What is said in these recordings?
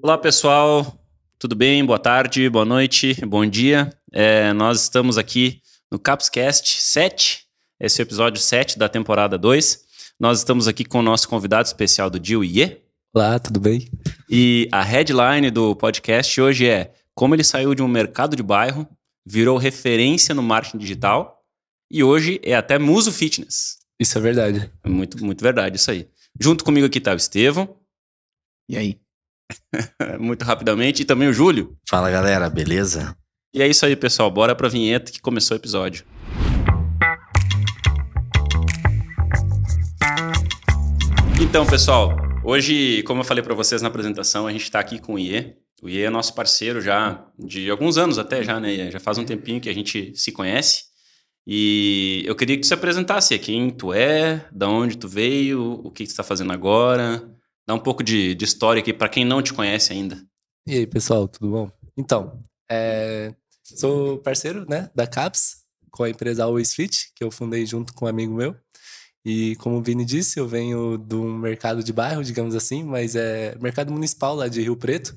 Olá, pessoal. Tudo bem? Boa tarde, boa noite, bom dia. É, nós estamos aqui no Capscast 7. Esse é o episódio 7 da temporada 2. Nós estamos aqui com o nosso convidado especial do dia, o Iê. Olá, tudo bem? E a headline do podcast hoje é como ele saiu de um mercado de bairro, virou referência no marketing digital e hoje é até muso fitness. Isso é verdade. É muito, muito verdade isso aí. Junto comigo aqui tá o Estevão. E aí? muito rapidamente. E também o Júlio. Fala galera, beleza? E é isso aí, pessoal. Bora pra vinheta que começou o episódio. Então, pessoal, hoje, como eu falei para vocês na apresentação, a gente está aqui com o IE. O IE é nosso parceiro já de alguns anos até já, né? Já faz um tempinho que a gente se conhece. E eu queria que tu se apresentasse quem tu é, da onde tu veio, o que tu está fazendo agora. Dá um pouco de, de história aqui para quem não te conhece ainda. E aí, pessoal, tudo bom? Então, é, sou parceiro né, da CAPS, com a empresa Always Fit, que eu fundei junto com um amigo meu. E como o Vini disse, eu venho de um mercado de bairro, digamos assim, mas é mercado municipal lá de Rio Preto.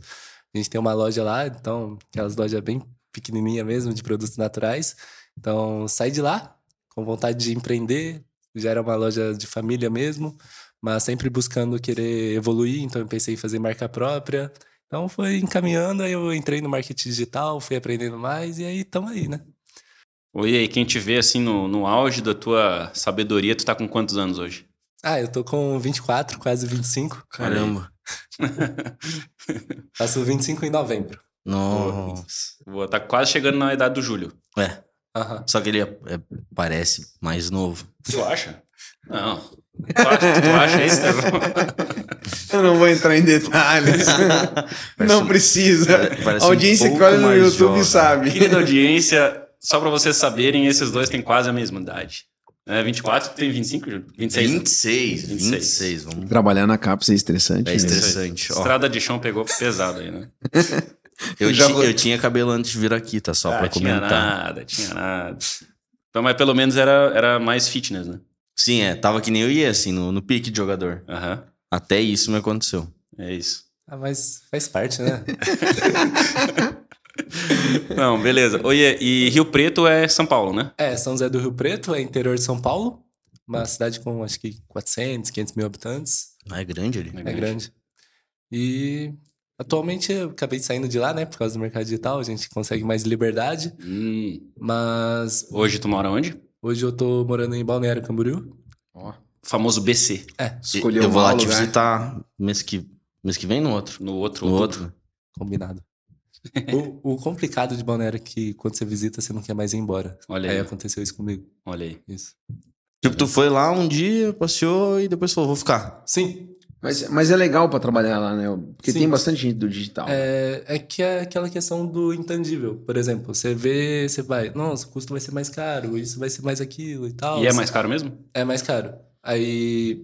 A gente tem uma loja lá, então, aquelas lojas bem pequenininha mesmo, de produtos naturais. Então, saí de lá com vontade de empreender. Já era uma loja de família mesmo, mas sempre buscando querer evoluir. Então, eu pensei em fazer marca própria. Então, foi encaminhando. Aí, eu entrei no marketing digital, fui aprendendo mais e aí estamos aí, né? Oi, aí, quem te vê assim no, no auge da tua sabedoria, tu tá com quantos anos hoje? Ah, eu tô com 24, quase 25. Caramba. Faço 25 em novembro. Nossa. Vou tá quase chegando na idade do Júlio. É. Aham. Só que ele é- é- parece mais novo. Tu acha? Não. Tu acha, tu acha isso? Eu não vou entrar em detalhes. não um- precisa. parece A um audiência que pouco olha no YouTube jovem. sabe. Querida audiência, só pra vocês saberem, esses dois têm quase a mesma idade. É 24, tu tem 25, Júlio? 26. né? 26, 26. 26. Vamos... Trabalhar na CAPS é estressante. É né? estressante. ó. Estrada de chão pegou pesado aí, né? Eu, Já vou- eu tinha cabelo antes de vir aqui, tá? Só ah, pra tinha comentar. nada, tinha nada. Então, mas pelo menos era, era mais fitness, né? Sim, é. Tava que nem eu ia, assim, no, no pique de jogador. Aham, Até isso me aconteceu. é isso. Ah, mas faz parte, né? Não, beleza. Oi, e Rio Preto é São Paulo, né? é, São José do Rio Preto, é interior de São Paulo. Uma cidade com acho que 400, 500 mil habitantes. Ah, é grande ali. É grande. E atualmente eu acabei saindo de lá, né? Por causa do mercado digital, a gente consegue mais liberdade. Hum, Mas hoje tu mora onde? Hoje eu tô morando em Balneário Camboriú. Ó, famoso BC. É, Escolheu eu vou lá te lugar. visitar mês que, mês que vem no outro. No outro. No outubro. outro. combinado. o, o complicado de Balneário é que quando você visita, você não quer mais ir embora. Olha Aí aí. aconteceu isso comigo. Olha aí. Isso. Tipo, tu foi lá um dia, passeou e depois falou, vou ficar. Sim, Mas, mas é legal pra trabalhar lá, né? Porque Sim. tem bastante gente do digital. É, é que é aquela questão do intangível. Por exemplo, você vê, você vai, nossa, o custo vai ser mais caro, isso vai ser mais aquilo e tal. E é mais caro mesmo? É mais caro. Aí.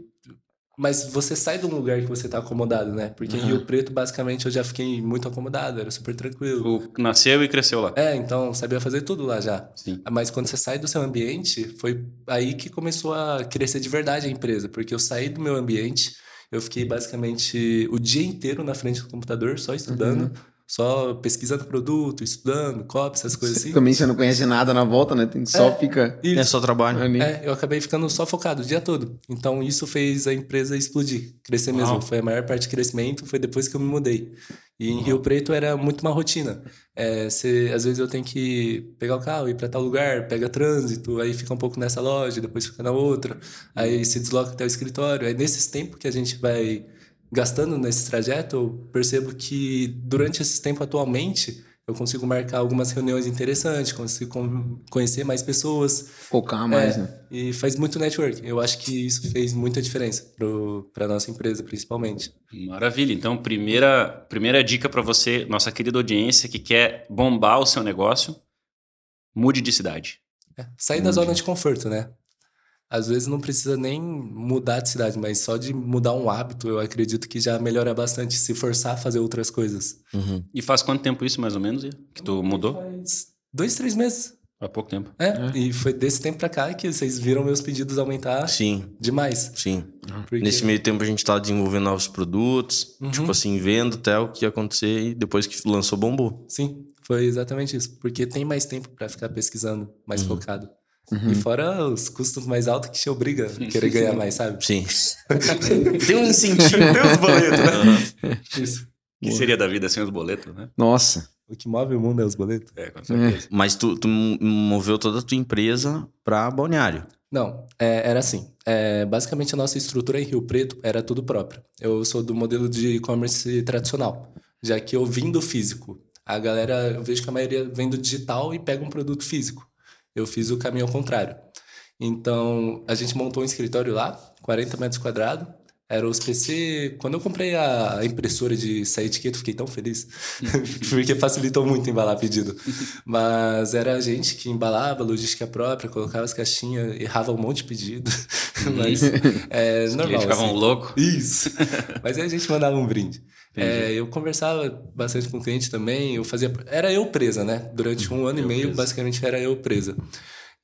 Mas você sai de um lugar que você tá acomodado, né? Porque em Rio Preto, basicamente, eu já fiquei muito acomodado, era super tranquilo. Tu nasceu e cresceu lá. É, então sabia fazer tudo lá já. Sim. Mas quando você sai do seu ambiente, foi aí que começou a crescer de verdade a empresa. Porque eu saí do meu ambiente, eu fiquei basicamente o dia inteiro na frente do computador, só estudando, só pesquisando produto, estudando, copy, essas coisas assim. Também você não conhece nada na volta, né? Tem, só É. fica E- É só trabalho. ali. É, eu acabei ficando só focado o dia todo. Então isso fez a empresa explodir, crescer Uau. mesmo. Foi a maior parte do crescimento, foi depois que eu me mudei. E em Rio Preto era muito uma rotina. É, você, às vezes eu tenho que pegar o carro, ir para tal lugar, pega trânsito, aí fica um pouco nessa loja, depois fica na outra, aí se desloca até o escritório. Aí nesses tempos que a gente vai gastando nesse trajeto, eu percebo que durante esse tempo atualmente eu consigo marcar algumas reuniões interessantes, consigo con- conhecer mais pessoas, Focar mais, é, né? e faz muito network. Eu acho que isso fez muita diferença para a nossa empresa, principalmente. Maravilha. Então, primeira, primeira dica para você, nossa querida audiência que quer bombar o seu negócio, mude de cidade. É, sair da zona de conforto, né? Às vezes não precisa nem mudar de cidade, mas só de mudar um hábito, eu acredito que já melhora bastante se forçar a fazer outras coisas. Uhum. E faz quanto tempo isso, mais ou menos, que tu mudou? Faz dois, três meses. Há pouco tempo. É, e foi desse tempo pra cá que vocês viram meus pedidos aumentar Sim, demais. sim. Porque- Nesse meio tempo a gente tá desenvolvendo novos produtos, Uhum. tipo assim, vendo até o que ia acontecer e depois que lançou, bombou. Sim, foi exatamente isso. Porque tem mais tempo pra ficar pesquisando, mais Uhum. focado. E fora os custos mais altos que te obriga a querer ganhar mais, sabe? Sim. Tem um incentivo. Tem os boletos, né? Isso. O que seria da vida sem os boletos, né? Nossa. O que move o mundo é os boletos? É, com certeza. Mas tu, tu moveu toda a tua empresa pra Balneário. Não, é, era assim. É, basicamente, a nossa estrutura em Rio Preto era tudo próprio. Eu sou do modelo de e-commerce tradicional, já que eu vim do físico. A galera, eu vejo que a maioria vem do digital e pega um produto físico. Eu fiz o caminho ao contrário. Então, a gente montou um escritório lá, 40 metros quadrados. Era os PC. Quando eu comprei a impressora de sair etiqueta, eu fiquei tão feliz. Porque facilitou muito embalar pedido. Mas era a gente que embalava, logística própria, colocava as caixinhas, errava um monte de pedido. Mas é Os normal. ficavam assim. loucos. Isso. Mas aí a gente mandava um brinde. É, eu conversava bastante com o cliente também. Eu fazia. Era eu presa, né? Durante um ano e Eu meio, presa. basicamente era eu presa.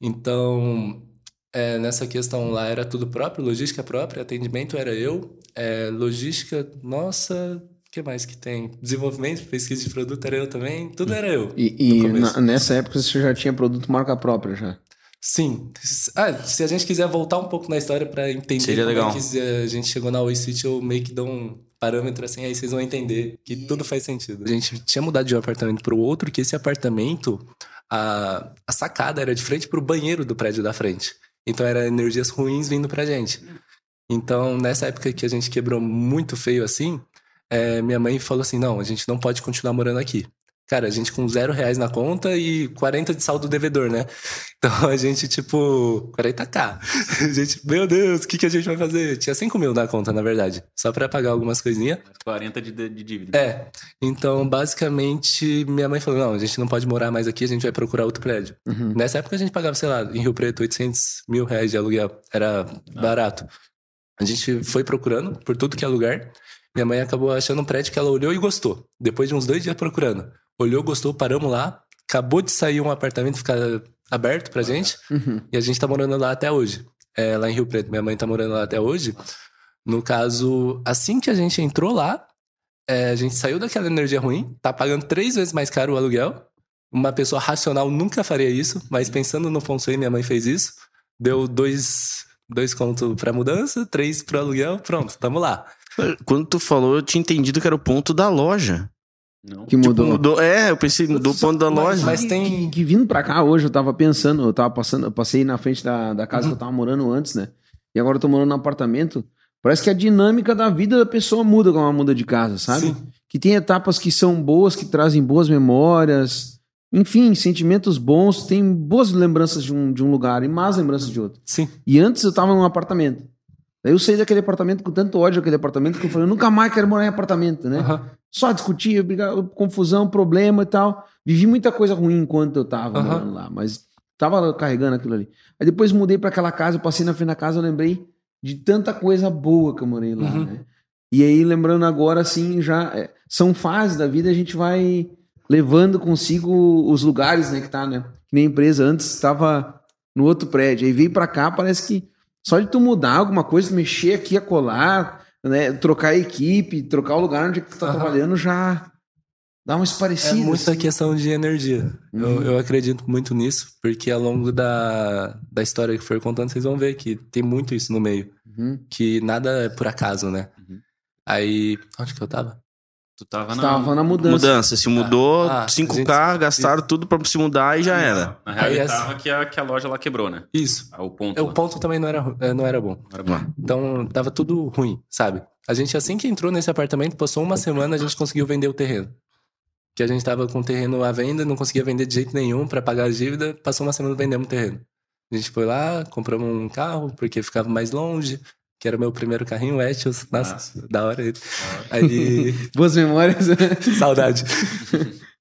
Então, é, nessa questão lá era tudo próprio, logística própria, atendimento era eu, é, logística, nossa, o que mais que tem? Desenvolvimento, pesquisa de produto era eu também, tudo era eu. E, e na- nessa época você já tinha produto marca própria já. Sim. Ah, se a gente quiser voltar um pouco na história para entender Seria como legal. é que a gente chegou na Oi City, eu meio que dou um parâmetro assim, aí vocês vão entender que tudo faz sentido. A gente tinha mudado de um apartamento para o outro, que esse apartamento, a, a sacada era de frente para o banheiro do prédio da frente. Então era energias ruins vindo pra gente. Então, nessa época que a gente quebrou muito feio assim, é, minha mãe falou assim: não, a gente não pode continuar morando aqui. Cara, a gente com zero reais na conta e 40 de saldo devedor, né? Então a gente, tipo, 40k. A gente, meu Deus, o que, que a gente vai fazer? Tinha 5 mil na conta, na verdade. Só pra pagar algumas coisinhas. 40 de, de dívida. É. Então, basicamente, minha mãe falou: não, a gente não pode morar mais aqui, a gente vai procurar outro prédio. Uhum. Nessa época a gente pagava, sei lá, em Rio Preto, 800 mil reais de aluguel. Era barato. A gente foi procurando por tudo que é lugar. Minha mãe acabou achando um prédio que ela olhou e gostou. Depois de uns dois dias procurando. Olhou, gostou, paramos lá. Acabou de sair um apartamento ficar aberto pra gente. Uhum. E a gente tá morando lá até hoje. É, lá em Rio Preto. Minha mãe tá morando lá até hoje. No caso, assim que a gente entrou lá, é, a gente saiu daquela energia ruim, tá pagando três vezes mais caro o aluguel. Uma pessoa racional nunca faria isso, mas pensando no Feng Shui, minha mãe fez isso. Deu dois, dois contos pra mudança, três pro aluguel, pronto, tamo lá. Quando tu falou, eu tinha entendido que era o ponto da loja. Não. Que Tipo, mudou. mudou. É, eu pensei, mudou o ponto da loja. mas tem- Que, que vindo pra cá hoje, eu tava pensando, eu tava passando, eu passei na frente da, da casa que eu tava morando antes, né? E agora eu tô morando no apartamento. Parece que a dinâmica da vida da pessoa muda quando ela muda de casa, sabe? Sim. Que tem etapas que são boas, que trazem boas memórias. Enfim, sentimentos bons, tem boas lembranças de um, de um lugar e más lembranças de outro. Sim. E antes eu tava num apartamento. Daí eu saí daquele apartamento com tanto ódio daquele apartamento que eu falei, eu nunca mais quero morar em apartamento, né? Aham. Só discutia, briga- confusão, problema e tal. Vivi muita coisa ruim enquanto eu tava Aham. morando lá, mas tava carregando aquilo ali. Aí depois mudei pra aquela casa, eu passei na frente da casa, eu lembrei de tanta coisa boa que eu morei lá, Uhum. né? E aí, lembrando agora, assim, já é, são fases da vida, a gente vai levando consigo os lugares, né, que tá, né? Que nem a empresa antes estava no outro prédio, aí veio pra cá, parece que só de tu mudar alguma coisa, mexer aqui a colar, né, trocar a equipe, trocar o lugar onde tu tá Aham. trabalhando, já dá uma É esparecida. muita assim. questão de energia. Uhum. Eu, eu acredito muito nisso, porque ao longo da, da história que foi contando, vocês vão ver que tem muito isso no meio. Uhum. Que nada é por acaso, né? Uhum. Aí. Onde que eu tava? Tu tava na... tava na mudança. Mudança. Se mudou, Ah, ah, 5K, gastaram tudo pra se mudar e já era. Na real, ele tava que a, que a loja lá quebrou, né? Isso. Ah, O ponto. É, lá. O ponto também não era, é, não era bom. Não era bom. Então, tava tudo ruim, sabe? A gente, assim que entrou nesse apartamento, passou uma semana, a gente conseguiu vender o terreno. Que a gente tava com o terreno à venda, não conseguia vender de jeito nenhum pra pagar a dívida, passou uma semana vendemos o terreno. A gente foi lá, compramos um carro, porque ficava mais longe, que era o meu primeiro carrinho, Etios. Nossa, Nossa. da hora ele. Aí, Boas memórias. saudade.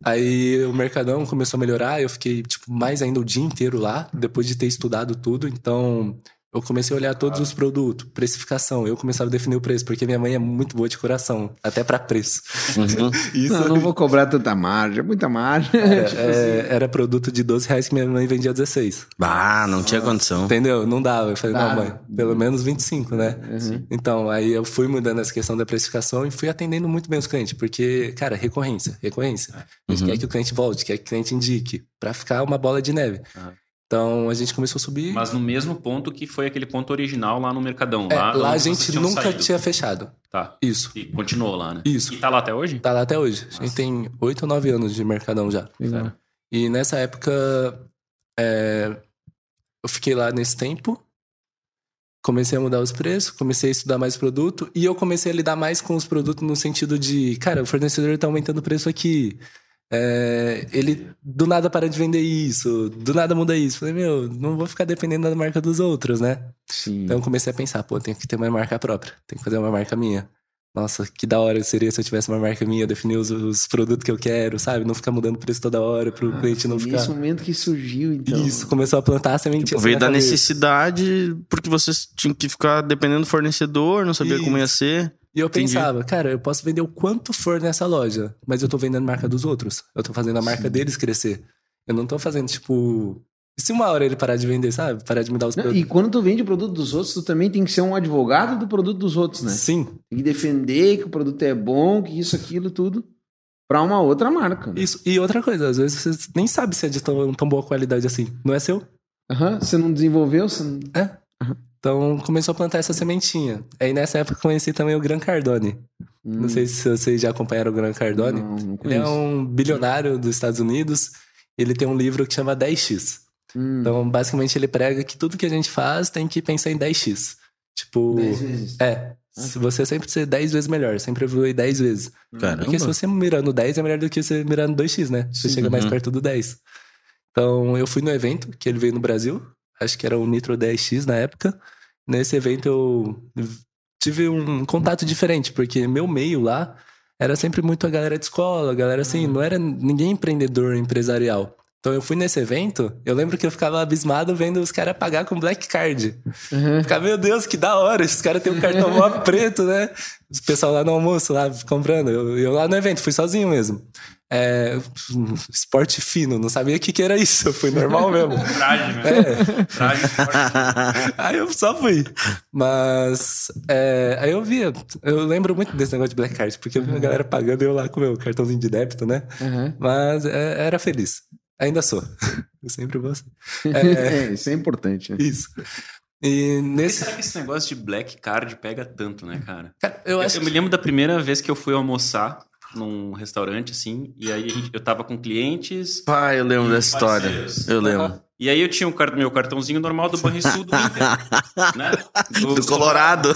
Aí o Mercadão começou a melhorar, eu fiquei, tipo, mais ainda o dia inteiro lá, depois de ter estudado tudo. Então, eu comecei a olhar todos os produtos, precificação. Eu começava a definir o preço, porque minha mãe é muito boa de coração, até pra preço. Uhum. Isso Não, não vou cobrar tanta margem, é muita margem. é, Tipo é, era produto de 12 reais que minha mãe vendia 16. Ah, não tinha condição. Entendeu? Não dava. Eu falei, Dá. não, mãe, pelo menos 25, né? Uhum. Então, aí eu fui mudando essa questão da precificação e fui atendendo muito bem os clientes, porque, cara, recorrência, recorrência. A gente Uhum. quer que o cliente volte, quer que o cliente indique, pra ficar uma bola de neve. Ah. Então, a gente começou a subir. Mas no mesmo ponto que foi aquele ponto original lá no Mercadão. É, lá lá a gente nunca saído. tinha fechado. Tá. Isso. E continuou lá, né? Isso. E tá lá até hoje? Tá lá até hoje. A gente tem oito ou nove anos de Mercadão já. Legal. E nessa época, é, eu fiquei lá nesse tempo, comecei a mudar os preços, comecei a estudar mais produto e eu comecei a lidar mais com os produtos no sentido de, cara, o fornecedor tá aumentando o preço aqui. É, ele do nada para de vender isso, do nada muda isso. Falei, meu, não vou ficar dependendo da marca dos outros, né? Sim. Então eu comecei a pensar, pô, tenho que ter uma marca própria, tenho que fazer uma marca minha. Nossa, que da hora seria se eu tivesse uma marca minha, definir os, os produtos que eu quero, sabe? Não ficar mudando preço toda hora pro cliente não ficar. Nesse momento que surgiu, então. Isso, começou a plantar a sementinha. Tipo, veio da cabeça. necessidade, porque vocês tinham que ficar dependendo do fornecedor, não sabia como ia ser. E eu Entendi. pensava, cara, eu posso vender o quanto for nessa loja, mas eu tô vendendo marca dos outros. Eu tô fazendo a marca deles crescer. Eu não tô fazendo, tipo. E se uma hora ele parar de vender, sabe? Parar de me dar os Não, produtos. e quando tu vende o produto dos outros, tu também tem que ser um advogado do produto dos outros, né? Sim, Tem que defender que o produto é bom, que isso, aquilo, tudo, pra uma outra marca. né? isso. E outra coisa, às vezes você nem sabe se é de tão, tão boa qualidade assim. Não é seu? Aham, Você não desenvolveu? Você não... É. Então começou a plantar essa sementinha. Aí nessa época eu conheci também o Gran Cardone. Não sei se vocês já acompanharam o Gran Cardone. Hum. Não, não Ele é um bilionário dos Estados Unidos. Ele tem um livro que chama 10x. Hum, Então, basicamente, ele prega que tudo que a gente faz tem que pensar em 10x. Tipo, dez vezes. é. Se você sempre ser 10 vezes melhor, sempre evoluir 10 vezes. Caramba. Porque se você mirar no 10 é melhor do que você mirar no 2x, né? Você Sim. chega mais Uhum. perto do 10. Então, eu fui no evento que ele veio no Brasil. Acho que era o Nitro 10X na época. Nesse evento eu tive um contato diferente, porque meu meio lá era sempre muito a galera de escola, a galera assim, não era ninguém empreendedor empresarial. Então eu fui nesse evento, eu lembro que eu ficava abismado vendo os caras pagar com Black Card. Aham. Ficava, meu Deus, que da hora, esses caras têm um cartão mó preto, né? O pessoal lá no almoço, lá comprando. Eu, eu lá no evento, fui sozinho mesmo. É, esporte fino, não sabia o que, que era isso, eu fui normal mesmo. Traje, né? É, Traje aí eu só fui. Mas é, aí eu via, eu lembro muito desse negócio de Black Card, porque eu vi a galera pagando e eu lá com o meu cartãozinho de débito, né? Aham. Mas é, era feliz. Ainda sou. Eu sempre vou ser. É, É, isso é importante. né? isso. E Por que nesse. será que esse negócio de black card pega tanto, né, cara? Cara, eu Eu, acho eu me lembro da primeira vez que eu fui almoçar num restaurante, assim, e aí eu tava com clientes. Pai, eu lembro dessa história. Eu lembro. E aí eu tinha o meu cartãozinho normal do Banrisul do Inter. né? Do Colorado.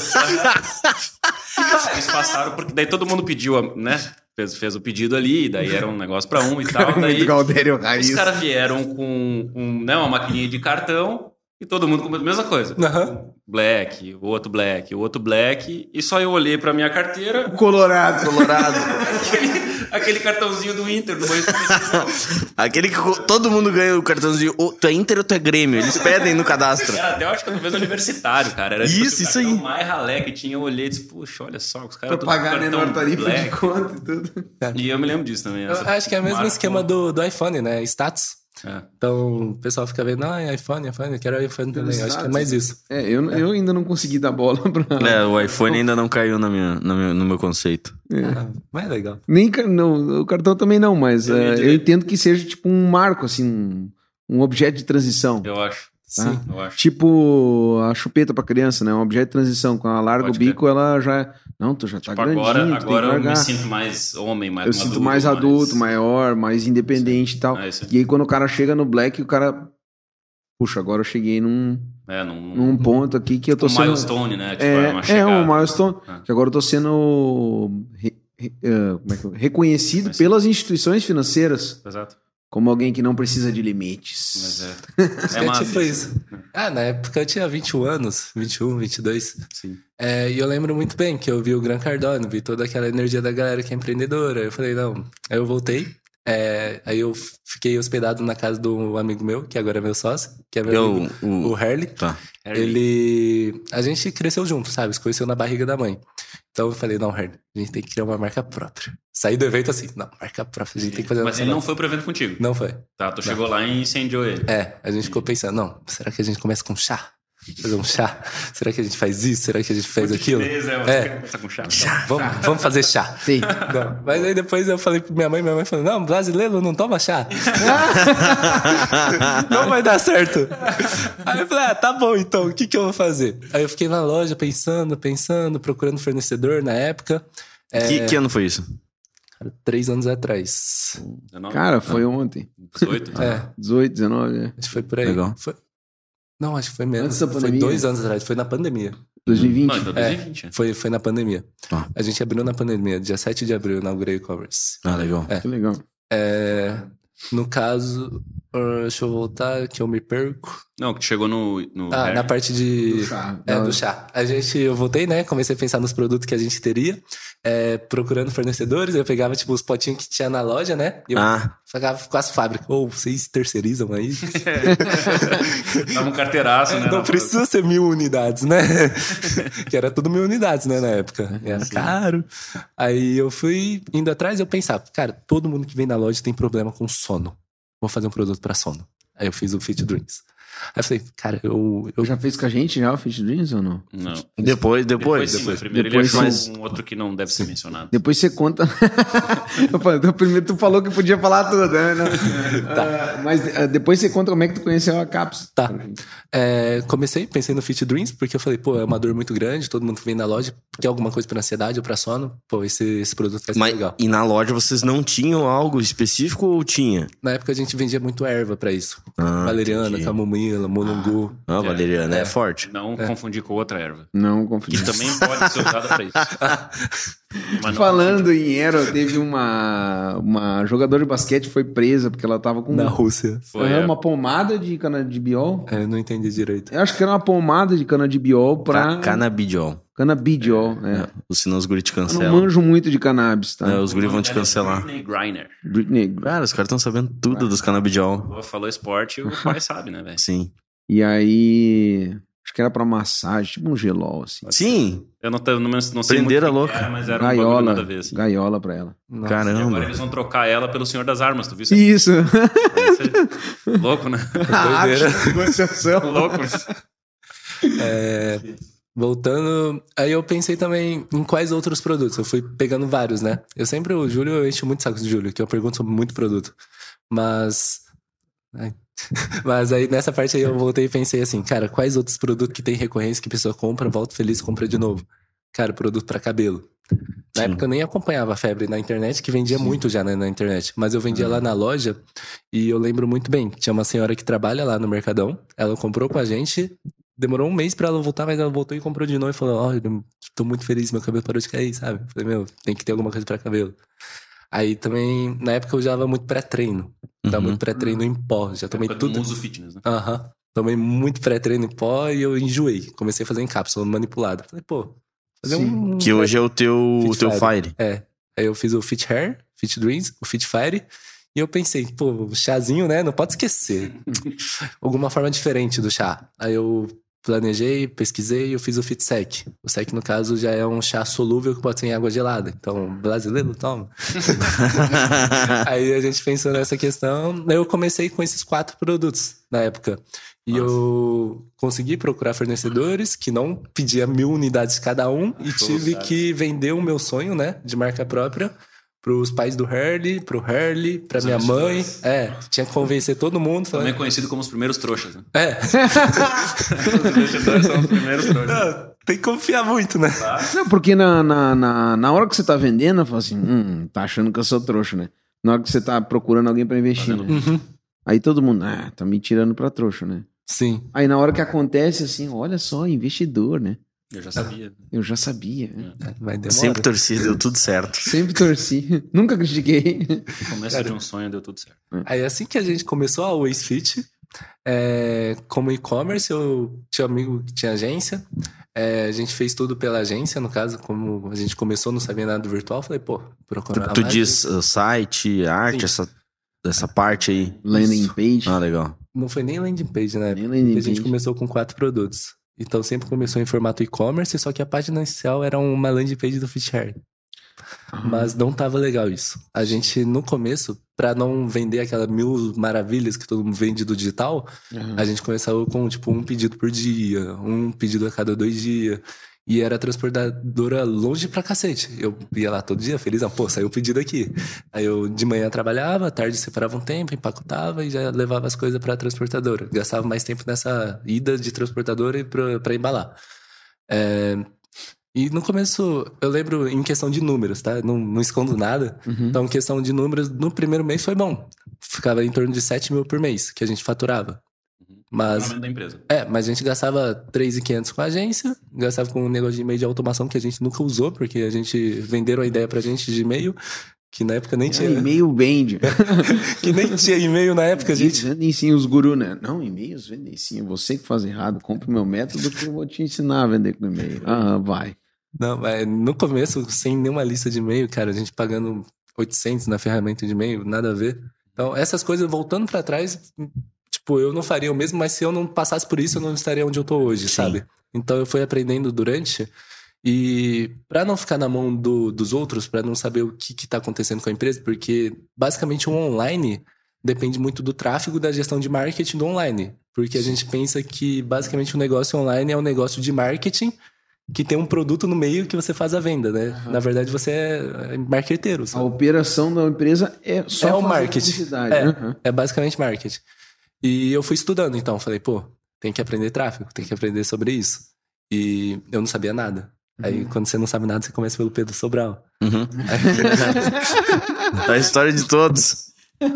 Eles passaram, porque daí todo mundo pediu, né? Fez, fez o pedido ali, daí era um negócio pra um e tal. Daí Galdério os caras vieram com um, né, uma maquininha de cartão e todo mundo com a mesma coisa. Aham. Black, o outro black, o outro black. E só eu olhei pra minha carteira, Colorado. Colorado. aquele, aquele cartãozinho do Inter, do. Aquele que todo mundo ganha o cartãozinho. Ô, tu é Inter ou tu é Grêmio? Eles pedem no cadastro. Era até, eu acho que talvez universitário, cara. Era tipo, Isso, o isso aí. cartão mais ralé que tinha. Eu olhei e disse, puxa, olha só, os caras Pra pagar menor tarifa de black. conta e tudo. E eu me lembro disso também. Eu acho que é o mesmo esquema do, do iPhone, né? Status. É. Então, o pessoal fica vendo, ah, iPhone, iPhone, eu quero iPhone também. Eu acho que é mais isso. É, eu, eu ainda não consegui dar bola pra. É, o iPhone ainda não caiu na minha, na minha- no meu conceito. Ah, mas é legal. Nem não, o cartão também não, mas Eu dizer- eu entendo que seja tipo um marco, assim, um, um objeto de transição. Eu acho. Sim. Eu acho. Tipo a chupeta pra criança, né? Um objeto de transição. Quando ela larga Pode o bico, ela já. Não, tu já tá Tipo, grandinho, agora, agora eu me sinto mais homem, mais Eu sinto mais adulto, maior, mais independente e tal. É. E aí quando o cara chega no black, o cara. Puxa, agora eu cheguei num, É, num, num ponto aqui que eu tô um sendo. milestone, né? Tipo, É, é chegada. um milestone. Ah. Que agora eu tô sendo re- re- eh, como é que eu- reconhecido pelas instituições financeiras Exato. Como alguém que não precisa de limites. Mas é. É, É tipo isso. Ah, na época eu tinha 21 anos, 21, 22. Sim. É, e eu lembro muito bem que eu vi o Gran Cardone, vi toda aquela energia da galera que é empreendedora. Eu falei, não. Aí eu voltei. É, aí eu fiquei hospedado na casa do amigo meu, que agora é meu sócio, que é meu Eu, amigo, o, o Harley. Tá. Ele. A gente cresceu junto, sabe? Se conheceu na barriga da mãe. Então eu falei, não, Harley, a gente tem que criar uma marca própria. Saí do evento assim, não, marca própria, a gente tem que fazer uma Mas ele não foi pro evento contigo. Não foi. Tá, tu chegou lá e incendiou ele. É, a gente ficou pensando, não, será que a gente começa com chá? Fazer um chá? Será que a gente faz isso? Será que a gente faz aquilo? Chinês, é, você É. quer começar com chá. Vamos, vamos fazer chá. Sim. Não, mas aí depois eu falei pra minha mãe, minha mãe falou, não, brasileiro não toma chá. não vai dar certo. Aí eu falei, ah, tá bom então, o que que eu vou fazer? Aí eu fiquei na loja pensando, pensando, procurando fornecedor na época. É, Que, que ano foi isso? cara, três anos atrás. 19, Cara, foi ontem. 18. né? É, 18, 19, é. acho que foi por aí. Legal. Foi- Não, acho que foi menos. Antes da Foi dois anos atrás, foi na pandemia. 2020. Não, então 2020. Foi, foi na pandemia. Tá. A gente abriu na pandemia, dia 7 de abril, eu inaugurei o e-commerce. Ah, legal. Que legal. É, no caso, ah, deixa eu voltar, que eu me perco. Não, que chegou no. no Ah, Harry. na parte de. Do chá. É, do chá. A gente, eu voltei, né? Comecei a pensar nos produtos que a gente teria, é, procurando fornecedores. Eu pegava, tipo, os potinhos que tinha na loja, né? E eu Ah, pagava com as fábricas. Ou vocês terceirizam aí? Tava um carteiraço, né? Não na- precisa ser mil unidades, né? que era tudo mil unidades, né, na época. E Era caro. Aí eu fui indo atrás e eu pensava, cara, todo mundo que vem na loja tem problema com sono. Vou fazer um produto pra sono. Aí eu fiz o Fit Dreams. Aí eu falei, cara, eu, eu Já fez com a gente já o Fit Dreams ou não? Não. depois, depois. sim, mas primeiro depois ele achou um outro que não deve ser mencionado. Depois você conta. eu falei, então, primeiro tu falou que podia falar tudo, né? Não. Ah, mas ah, depois você conta como é que tu conheceu a Caps. Tá. É, comecei, pensei no Fit Dreams, porque eu falei, pô, é uma dor muito grande, todo mundo que vem na loja quer alguma coisa pra ansiedade ou pra sono. Pô, esse, esse produto vai ser Mas, legal. e na loja vocês não tinham algo específico ou tinha? Na época a gente vendia muito erva pra isso. Ah, Valeriana, entendi. camomila, mulungu. Ah, Valeriana, é, forte. Não confundir com outra erva. Não, Que confio. também pode ser usada pra isso. Falando em Ero, teve uma, uma jogadora de basquete foi presa porque ela tava com Na Rússia. Foi, é. uma pomada de canabidiol. É, não entendi direito. Eu acho que era uma pomada de canabidiol pra Ca- Canabidiol. Canabidiol. É. Senão os guri te Eu não cancelam. manjo muito de cannabis, tá? É, os guri vão te é cancelar. Britney Griner. Britney. Cara, os caras estão sabendo tudo dos canabidiol. Falou esporte, o pai sabe, né, velho? Sim. E aí. Acho que era pra massagem, tipo um gelol, assim. Sim. Eu não, não, não sei Prenderam muito a louca. era, mas era um Gaiola. nada a ver, assim. Gaiola pra ela. Nossa. E agora Caramba. eles vão trocar ela pelo Senhor das Armas, tu viu? isso? Isso. É Louco, né? Doideira. negociação. Louco. É, voltando, aí eu pensei também em quais outros produtos. Eu fui pegando vários, né? Eu sempre, o Júlio, eu encho muito saco de Júlio, que eu pergunto sobre muito produto. Mas. ai. Mas aí nessa parte aí eu voltei e pensei assim, cara, quais outros produtos que tem recorrência que a pessoa compra, volta feliz e compra de novo? Cara, produto pra cabelo. Na Sim. época eu nem acompanhava a febre na internet, que vendia muito já né, na internet. Mas eu vendia lá na loja e eu lembro muito bem. Tinha uma senhora que trabalha lá no Mercadão. Ela comprou com a gente. Demorou um mês pra ela voltar, mas ela voltou e comprou de novo e falou: Ó, eu tô muito feliz, meu cabelo parou de cair, sabe? Falei, meu, tem que ter alguma coisa pra cabelo. Aí também, na época eu usava muito pré-treino. Dava Uhum. muito pré-treino em pó. Já tomei Época do tudo. Muso Fitness, né? Aham. Tomei muito pré-treino em pó e eu enjoei. Comecei a fazer em cápsula, manipulada. Falei, pô, fazer Sim. um. Que hoje é o teu, o teu Fire. Fire. É. Aí eu fiz o Fit Hair, Fit Dreams, o Fit Fire. E eu pensei, pô, o chazinho, né? Não pode esquecer. Alguma forma diferente do chá. Aí eu planejei, pesquisei e eu fiz o Fit Sec. O Sec, no caso, já é um chá solúvel que pode ser em água gelada. Então, brasileiro, toma. Aí a gente pensou nessa questão. Eu comecei com esses quatro produtos na época. E Nossa. eu consegui procurar fornecedores que não pedia mil unidades cada um e tive cara. que vender o meu sonho, né, de marca própria. Pros pais do Hurley, pro Hurley, pra Os minha mãe. É, tinha que convencer todo mundo. Também Falando, conhecido como os primeiros trouxas, né? é, Os investidores são os primeiros trouxas. não, tem que confiar muito, né? Não, porque na, na, na, na hora que você tá vendendo, eu falo assim, hum, tá achando que eu sou trouxa, né? Na hora que você tá procurando alguém pra investir, né? Uhum, Aí todo mundo, ah, tá me tirando pra trouxa, né? sim. Aí na hora que acontece, assim, olha só, investidor, né? Eu já sabia. Eu já sabia. né? Vai demorar. Sempre torci, deu tudo certo. Sempre torci. Nunca critiquei. No começo de um sonho deu tudo certo. Aí assim que a gente começou a Always Fit, É, como e-commerce, eu tinha um amigo que tinha agência. É, a gente fez tudo pela agência, no caso, como a gente começou, não sabia nada do virtual. Falei, pô, procura Tu, tu diz uh, site, arte, Sim. essa, essa parte aí. Landing page. Ah, legal. Não foi nem landing page época. Nem landing porque a gente page. começou com quatro produtos. Então sempre começou em formato e-commerce, só que a página inicial era uma landing page do Fit Hair. Ah. Mas não tava legal isso. A gente, no começo, pra não vender aquelas mil maravilhas que todo mundo vende do digital, Aham. a gente começou com, tipo, um pedido por dia, um pedido a cada dois dias. E era transportadora longe pra cacete. Eu ia lá todo dia, felizão, pô, saiu o pedido aqui. Aí eu de manhã trabalhava, à tarde separava um tempo, empacotava e já levava as coisas pra transportadora. Gastava mais tempo nessa ida de transportadora e pra, pra embalar. É, E no começo, eu lembro em questão de números, tá? Não, não escondo nada. Uhum. Então, questão de números, no primeiro mês foi bom. Ficava em torno de 7 mil por mês que a gente faturava. Mas, da empresa. é, mas a gente gastava 3.500 com a agência, gastava com um negócio de e-mail de automação que a gente nunca usou, porque a gente venderam a ideia pra gente de e-mail, que na época nem É, tinha, e-mail vende. que nem tinha e-mail na época, a Eles gente. vendem sim os gurus, né? Não, e-mails vendem sim. Você que faz errado, compre meu método que eu vou te ensinar a vender com e-mail. Ah, vai. Não, mas no começo, sem nenhuma lista de e-mail, cara, a gente pagando 800 na ferramenta de e-mail, nada a ver. Então, essas coisas voltando pra trás, tipo, eu não faria o mesmo, mas se eu não passasse por isso, eu não estaria onde eu tô hoje, Sim. sabe? Então, eu fui aprendendo durante e pra não ficar na mão do- dos outros, pra não saber o que que tá acontecendo com a empresa, porque basicamente o online depende muito do tráfego da gestão de marketing do online, porque a gente pensa que basicamente o negócio online é um negócio de marketing que tem um produto no meio que você faz a venda, né? Aham. Na verdade, você é marqueteiro, A operação da empresa é só É o marketing. publicidade. É. Aham. É basicamente marketing. E eu fui estudando, então. Falei, pô, tem que aprender tráfego, tem que aprender sobre isso. E eu não sabia nada. Aí, quando você não sabe nada, você começa pelo Pedro Sobral. Uhum. a história de todos.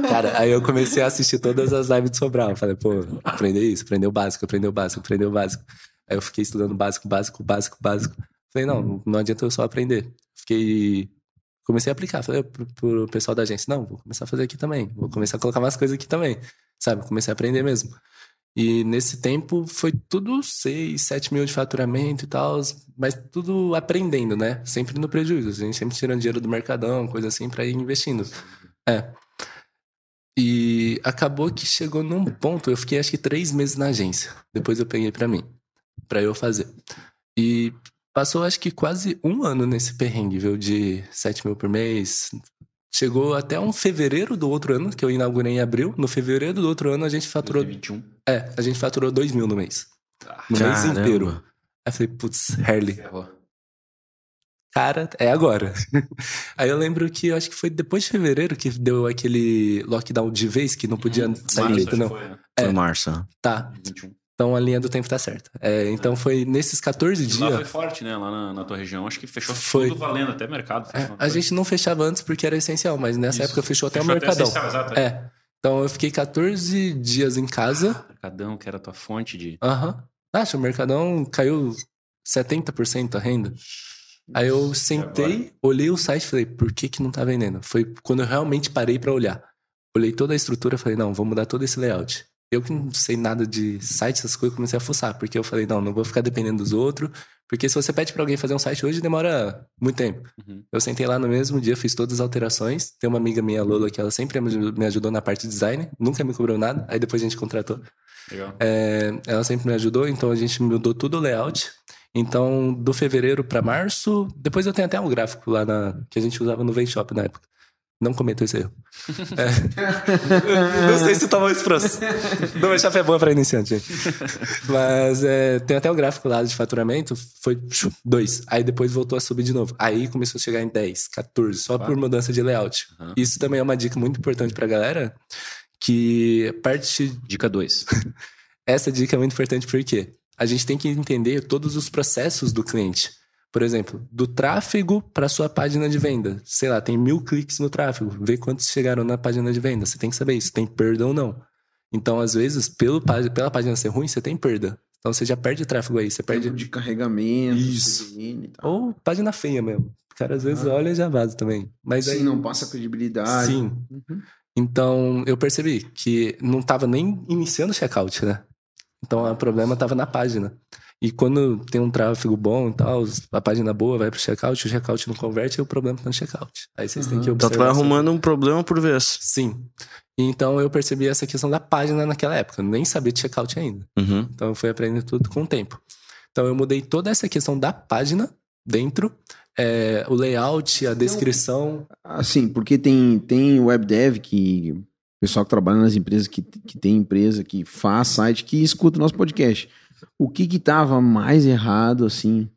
Cara, aí eu comecei a assistir todas as lives de Sobral. Falei, pô, aprender isso, aprender o básico, aprender o básico, aprender o básico. Aí eu fiquei estudando básico, básico, básico, básico. Falei, não, não adianta eu só aprender. Fiquei. Comecei a aplicar. Falei pro, pro pessoal da agência, não, vou começar a fazer aqui também. Vou começar a colocar mais coisas aqui também. Sabe? Comecei a aprender mesmo. E nesse tempo foi tudo 6, 7 mil de faturamento e tal, mas tudo aprendendo, né? Sempre no prejuízo. A gente sempre tirando dinheiro do mercadão, coisa assim, pra ir investindo. É. E acabou que chegou num ponto, eu fiquei acho que três meses na agência. Depois eu peguei pra mim, pra eu fazer. E passou acho que quase um ano nesse perrengue, viu? De 7 mil por mês. Chegou até um fevereiro do outro ano, que eu inaugurei em abril. No fevereiro do outro ano a gente faturou. 2021. É, a gente faturou 2 mil no mês. Ah, No mês Caramba. inteiro. Aí eu falei, putz, Harley, cara, é agora. Aí eu lembro que eu acho que foi depois de fevereiro que deu aquele lockdown de vez, que não podia sair Março, direito, acho não. foi, né? É. Foi março. né? Tá. 21. Então a linha do tempo tá certa. É, então foi nesses 14 E lá foi dias. forte, né? Lá na, na tua região. Acho que fechou Foi. tudo valendo, até mercado. É, a gente não fechava antes porque era essencial, mas nessa Isso. época fechou até Fechou o Mercadão. essencial, exato, é. Então eu fiquei 14 dias em casa. Mercadão, que era a tua fonte de. Aham. Acho, o Mercadão caiu 70% a renda. Aí eu sentei, olhei o site e falei, por que que não tá vendendo? Foi quando eu realmente parei pra olhar. Olhei toda a estrutura e falei, não, vou mudar todo esse layout. Eu que não sei nada de site, essas coisas, comecei a fuçar, porque eu falei, não, não vou ficar dependendo dos outros, porque se você pede pra alguém fazer um site hoje, demora muito tempo. Uhum. Eu sentei lá no mesmo dia, fiz todas as alterações. Tem uma amiga minha, Lola, que ela sempre me ajudou- na parte de design, nunca me cobrou nada, aí depois a gente contratou. Legal. É, ela sempre me ajudou, então a gente mudou tudo o layout. Então, do fevereiro pra março, depois eu tenho até um gráfico lá na, que a gente usava no Shop na época. Não cometam esse erro. É. Não sei se tava esse processo. No Shop é boa pra iniciante. gente. Mas é, tem até o gráfico lá de faturamento, foi dois. Aí depois voltou a subir de novo. Aí começou a chegar em 10, 14, só por mudança de layout. Aham. Isso também é uma dica muito importante pra galera, que parte Dica 2. essa dica é muito importante porque a gente tem que entender todos os processos do cliente. Por exemplo, do tráfego para sua página de venda. Sei lá, tem mil cliques no tráfego. Vê quantos chegaram na página de venda. Você tem que saber isso. Tem perda ou não. Então, às vezes, pelo, pela página ser ruim, você tem perda. Então, você já perde tráfego aí. Você perde. Tempo de carregamento, Isso. E. Ou página feia mesmo. O cara às vezes Ah. olha e já vaza também. Mas Sim, aí. não passa credibilidade. Sim. Uhum. Então eu percebi que não tava nem iniciando o checkout, né? Então o problema tava na página. E quando tem um tráfego bom e tal, a página boa vai pro checkout, o checkout não converte, e o problema tá no checkout. Aí vocês têm que Então observar. tu vai essa- arrumando um problema por vez. Sim. Então eu percebi essa questão da página naquela época. Eu nem sabia de checkout ainda. Uhum. Então eu fui aprendendo tudo com o tempo. Então eu mudei toda essa questão da página dentro, é, o layout, a descrição. Assim, porque tem, tem web dev que. O pessoal que trabalha nas empresas, que, que tem empresa, que faz site, que escuta o nosso podcast. O que que tava mais errado, assim,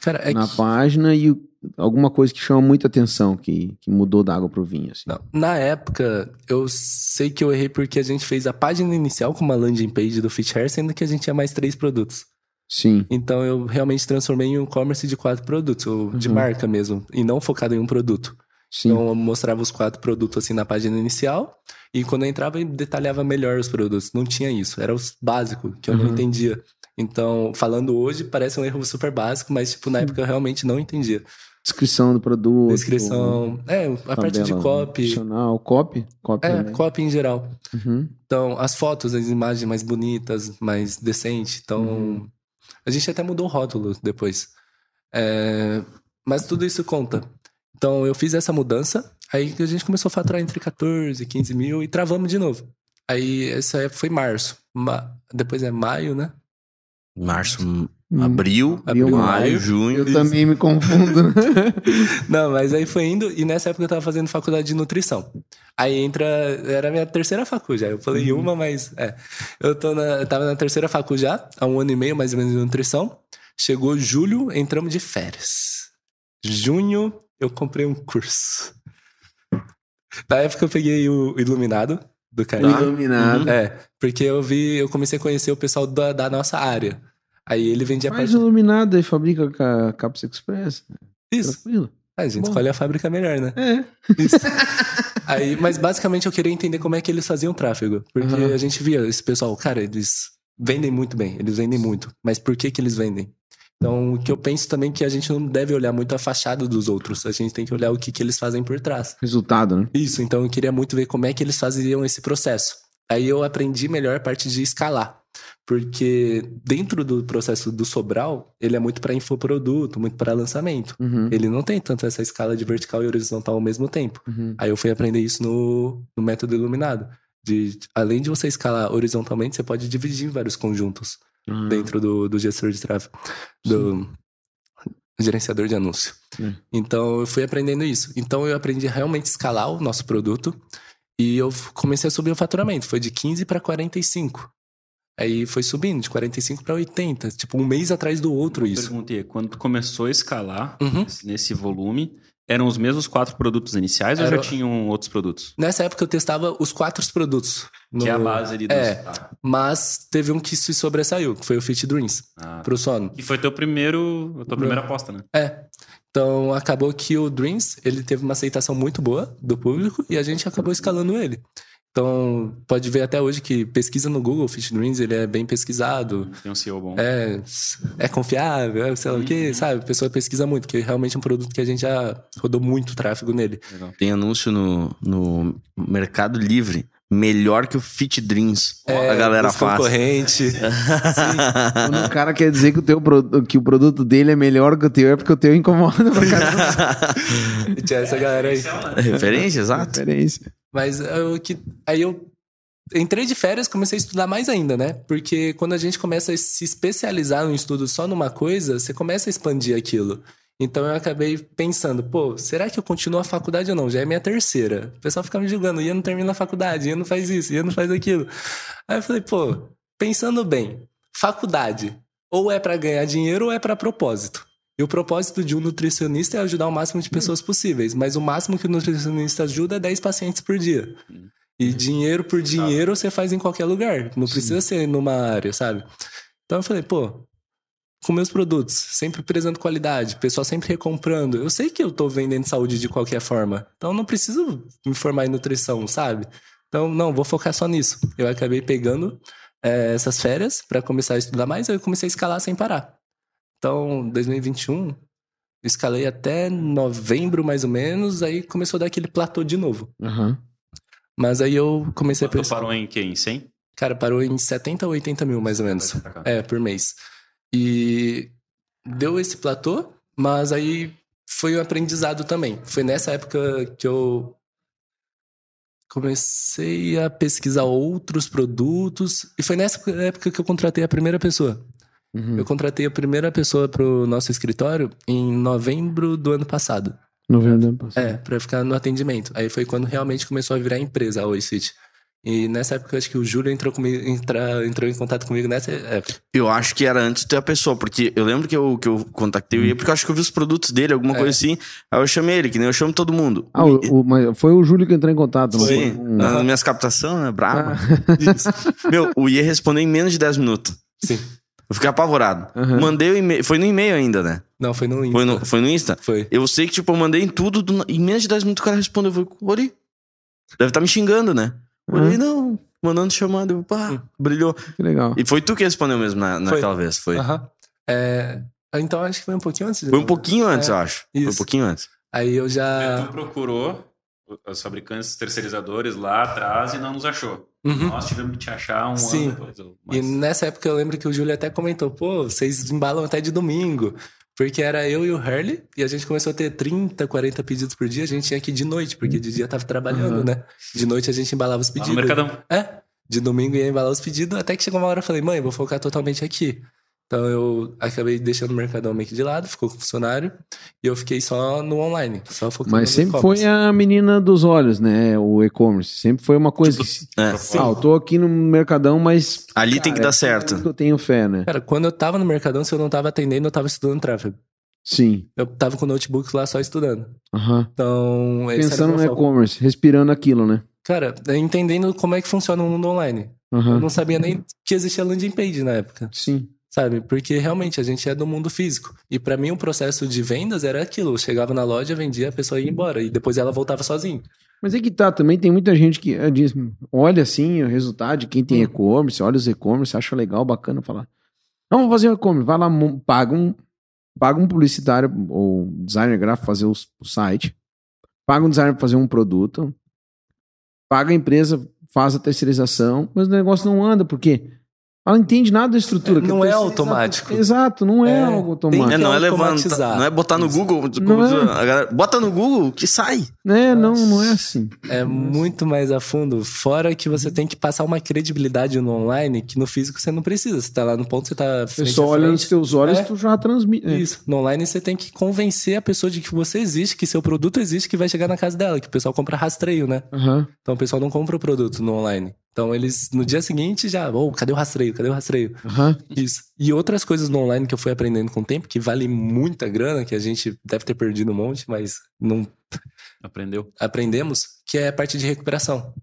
Cara, é na que- página e o- alguma coisa que chama muita atenção, que, que mudou da água pro vinho, assim. Não, na época, eu sei que eu errei porque a gente fez a página inicial com uma landing page do Fit Hair, sendo que a gente tinha mais três produtos. Sim. Então eu realmente transformei em um e-commerce de quatro produtos, ou de Uhum. marca mesmo, e não focado em um produto. Sim. Então eu mostrava os quatro produtos assim na página inicial, e quando eu entrava eu detalhava melhor os produtos. Não tinha isso, era os básicos que eu não Uhum. entendia. Então, falando hoje, parece um erro super básico, mas tipo, na época eu realmente não entendia. Descrição do produto. Descrição, é, a parte de copy, Opcional, copy. Copy é, também. copy em geral. Uhum. Então, as fotos, as imagens mais bonitas, mais decentes. Então, Uhum. a gente até mudou o rótulo depois. É, mas tudo isso conta. Então, eu fiz essa mudança, aí a gente começou a faturar entre 14 e 15 mil e travamos de novo. Aí, essa época foi março. Ma- Depois é maio, né? Março, Hum. abril, Abril, maio, maio. junho. Eu também me confundo. né? Não, mas aí foi indo, e nessa época eu tava fazendo faculdade de nutrição. Aí entra, era a minha terceira facu já. Eu falei uma, mas é. Eu, tô na, eu tava na terceira facu já, há um ano e meio mais ou menos de nutrição. Chegou julho, entramos de férias. Junho, eu comprei um curso. Na época eu peguei o Iluminado do Caio. Iluminado. É, porque eu vi, eu comecei a conhecer o pessoal da, da nossa área. Aí ele vendia Faz parte. iluminado e fabrica com a Caps Express. Isso. Tranquilo. A gente Bom. escolhe a fábrica melhor, né? É. Isso. Aí, mas basicamente eu queria entender como é que eles faziam tráfego. Porque Aham. a gente via esse pessoal, cara, eles vendem muito bem, eles vendem muito. Mas por que que eles vendem? Então, o que eu penso também é que a gente não deve olhar muito a fachada dos outros. A gente tem que olhar o que, que eles fazem por trás. Resultado, né? Isso, então eu queria muito ver como é que eles faziam esse processo. Aí eu aprendi melhor a parte de escalar. Porque dentro do processo do Sobral, ele é muito para infoproduto, muito para lançamento. Uhum. Ele não tem tanto essa escala de vertical e horizontal ao mesmo tempo. Uhum. Aí eu fui aprender isso no, no método iluminado. De, além de você escalar horizontalmente, você pode dividir em vários conjuntos Ah, dentro do, do gestor de tráfego, do gerenciador de anúncio. Hum. Então eu fui aprendendo isso. Então eu aprendi a realmente escalar o nosso produto e eu comecei a subir o faturamento. Foi de 15 para 45. Aí foi subindo de 45 para 80, tipo um mês atrás do outro Eu isso. perguntei, quando tu começou a escalar Uhum. nesse volume, eram os mesmos quatro produtos iniciais ou Era- já tinham outros produtos? Nessa época eu testava os quatro produtos. Que é a no- base ali dos... É. Tá. Mas teve um que se sobressaiu, que foi o Fit Dreams, Ah, pro sono. que foi teu primeiro, a tua primeira aposta, né? É. Então acabou que o Dreams, ele teve uma aceitação muito boa do público e a gente acabou escalando ele. Então, pode ver até hoje que pesquisa no Google, Fit Dreams, ele é bem pesquisado, Tem um CEO bom. é, é confiável, é sei lá o quê, sabe? A pessoa pesquisa muito, porque realmente é um produto que a gente já rodou muito tráfego nele. Legal. Tem anúncio no, no Mercado Livre. Melhor que o Fit Dreams. a galera É, faz. concorrente. Quando o cara quer dizer que o, teu que o produto dele é melhor que o teu, é porque o teu incomoda. Tinha essa galera aí. Referência, exato. Referência. Mas eu, que, aí eu entrei de férias, comecei a estudar mais ainda, né? Porque quando a gente começa a se especializar no estudo só numa coisa, você começa a expandir aquilo. Então eu acabei pensando, pô, será que eu continuo a faculdade ou não? Já é minha terceira. O pessoal fica me julgando, Ian não termina a faculdade, Ian não faz isso, Ian não faz aquilo. Aí eu falei, pô, pensando bem, faculdade ou é pra ganhar dinheiro ou é pra propósito. E o propósito de um nutricionista é ajudar o máximo de pessoas possíveis, mas o máximo que o nutricionista ajuda é 10 pacientes por dia. E dinheiro por dinheiro você faz em qualquer lugar, não precisa ser numa área, sabe? Então eu falei, pô, com meus produtos, sempre prezando qualidade, pessoal sempre recomprando. Eu sei que eu tô vendendo saúde de qualquer forma, então não preciso me formar em nutrição, sabe? Então, não, vou focar só nisso. Eu acabei pegando eh, essas férias para começar a estudar mais, aí eu comecei a escalar sem parar. Então, 2021, eu escalei até novembro mais ou menos, aí começou a dar aquele platô de novo. Aham. Mas aí eu comecei a Quanto pensar. parou em quê? Em 100? Cara, parou em 70 ou 80 mil, mais ou menos. É, por mês. E deu esse platô, mas aí foi um aprendizado também. Foi nessa época que eu comecei a pesquisar outros produtos. E foi nessa época que eu contratei a primeira pessoa. Uhum. Eu contratei a primeira pessoa pro nosso escritório em novembro do ano passado. Novembro do ano passado. É, pra ficar no atendimento. Aí foi quando realmente começou a virar empresa a Oi City. E nessa época, eu acho que o Júlio entrou, comigo, entra, entrou em contato comigo nessa época. Eu acho que era antes de ter a pessoa, porque eu lembro que eu, que eu contactei o Ian, porque eu acho que eu vi os produtos dele, alguma É. coisa assim. Aí eu chamei ele, que nem eu chamo todo mundo. Ah, o, o- mas foi o Júlio que entrou em contato, não Foi. foi? um- Nas minhas captações, né? Brabo. Ah, Meu, o Ian respondeu em menos de 10 minutos. Sim. Eu fiquei apavorado. Aham. Mandei o e-mail. Foi no e-mail ainda, né? Não, foi no Insta. Foi no, foi no Insta? Foi. Eu sei que, tipo, eu mandei em tudo. do- em menos de 10 minutos o cara respondeu. Eu falei, olhei. Deve estar me xingando, né? Olhei, não. Mandando chamada. Eu, pá, brilhou. que legal. E foi tu que respondeu mesmo na, Foi. naquela vez. Foi. Aham. É, então acho que foi um pouquinho antes. Foi um pouquinho antes, É, eu acho. Foi um isso. pouquinho antes. Aí eu Aí já. tu procurou os fabricantes terceirizadores lá atrás e não nos achou. Uhum. Nós tivemos que te achar um Sim. ano depois. ou E nessa época eu lembro que o Júlio até comentou: pô, vocês embalam até de domingo. Porque era eu e o Hurley, e a gente começou a ter 30, 40 pedidos por dia. A gente tinha que ir de noite, porque de dia tava trabalhando, Uhum. né? De noite a gente embalava os Lá pedidos. no Mercadão. É, de domingo ia embalar os pedidos, até que chegou uma hora eu falei, mãe, vou focar totalmente aqui. Então eu acabei deixando o Mercadão meio que de lado, ficou com o funcionário, e eu fiquei só no online, só focando Mas sempre foi a menina dos olhos, né? O e-commerce. Sempre foi uma coisa que. É. Ah, eu tô aqui no Mercadão, mas. Ali tem que cara, dar é certo. que Eu tenho fé, né? Cara, quando eu tava no Mercadão, se eu não tava atendendo, eu tava estudando tráfego. Sim. Eu tava com o notebook lá só estudando. Aham. Então, Pensando no e-commerce, respirando aquilo, né? Cara, entendendo como é que funciona o mundo online. Eu Aham. não sabia nem que existia landing page na época. Sim. Sabe? Porque realmente a gente é do mundo físico. E pra mim o processo de vendas era aquilo. Eu chegava na loja, vendia, a pessoa ia embora. E depois ela voltava sozinha. Mas é que tá, também tem muita gente que eh, diz, olha assim o resultado de quem tem e-commerce, olha os e-commerce, acha legal, bacana falar. Não, vamos fazer um e-commerce, vai lá, paga um, paga um publicitário ou designer gráfico fazer o, site, paga um designer pra fazer um produto, paga a empresa, faz a terceirização, mas o negócio não anda, porque ela não entende nada da estrutura. É, que não é automático. Exato, não é, É, algo automático. É, não é automatizar. levantar, não é botar no Google. Não é. A galera, bota no Google que sai. É, não, não é assim. É muito mais a fundo. Fora que você tem que passar uma credibilidade no online que no físico você não precisa. Você tá lá no ponto, você tá frente a olha nos teus olhos É. tu já transmite. é. Isso. No online você tem que convencer a pessoa de que você existe, que seu produto existe, que vai chegar na casa dela, que o pessoal compra rastreio, né? Aham. Então o pessoal não compra o produto no online. Então eles, no dia seguinte, já, ô, cadê o rastreio? Cadê o rastreio? Aham. Isso. E outras coisas no online que eu fui aprendendo com o tempo, que vale muita grana, que a gente deve ter perdido um monte, mas não Aprendeu. aprendemos, que é a parte de recuperação.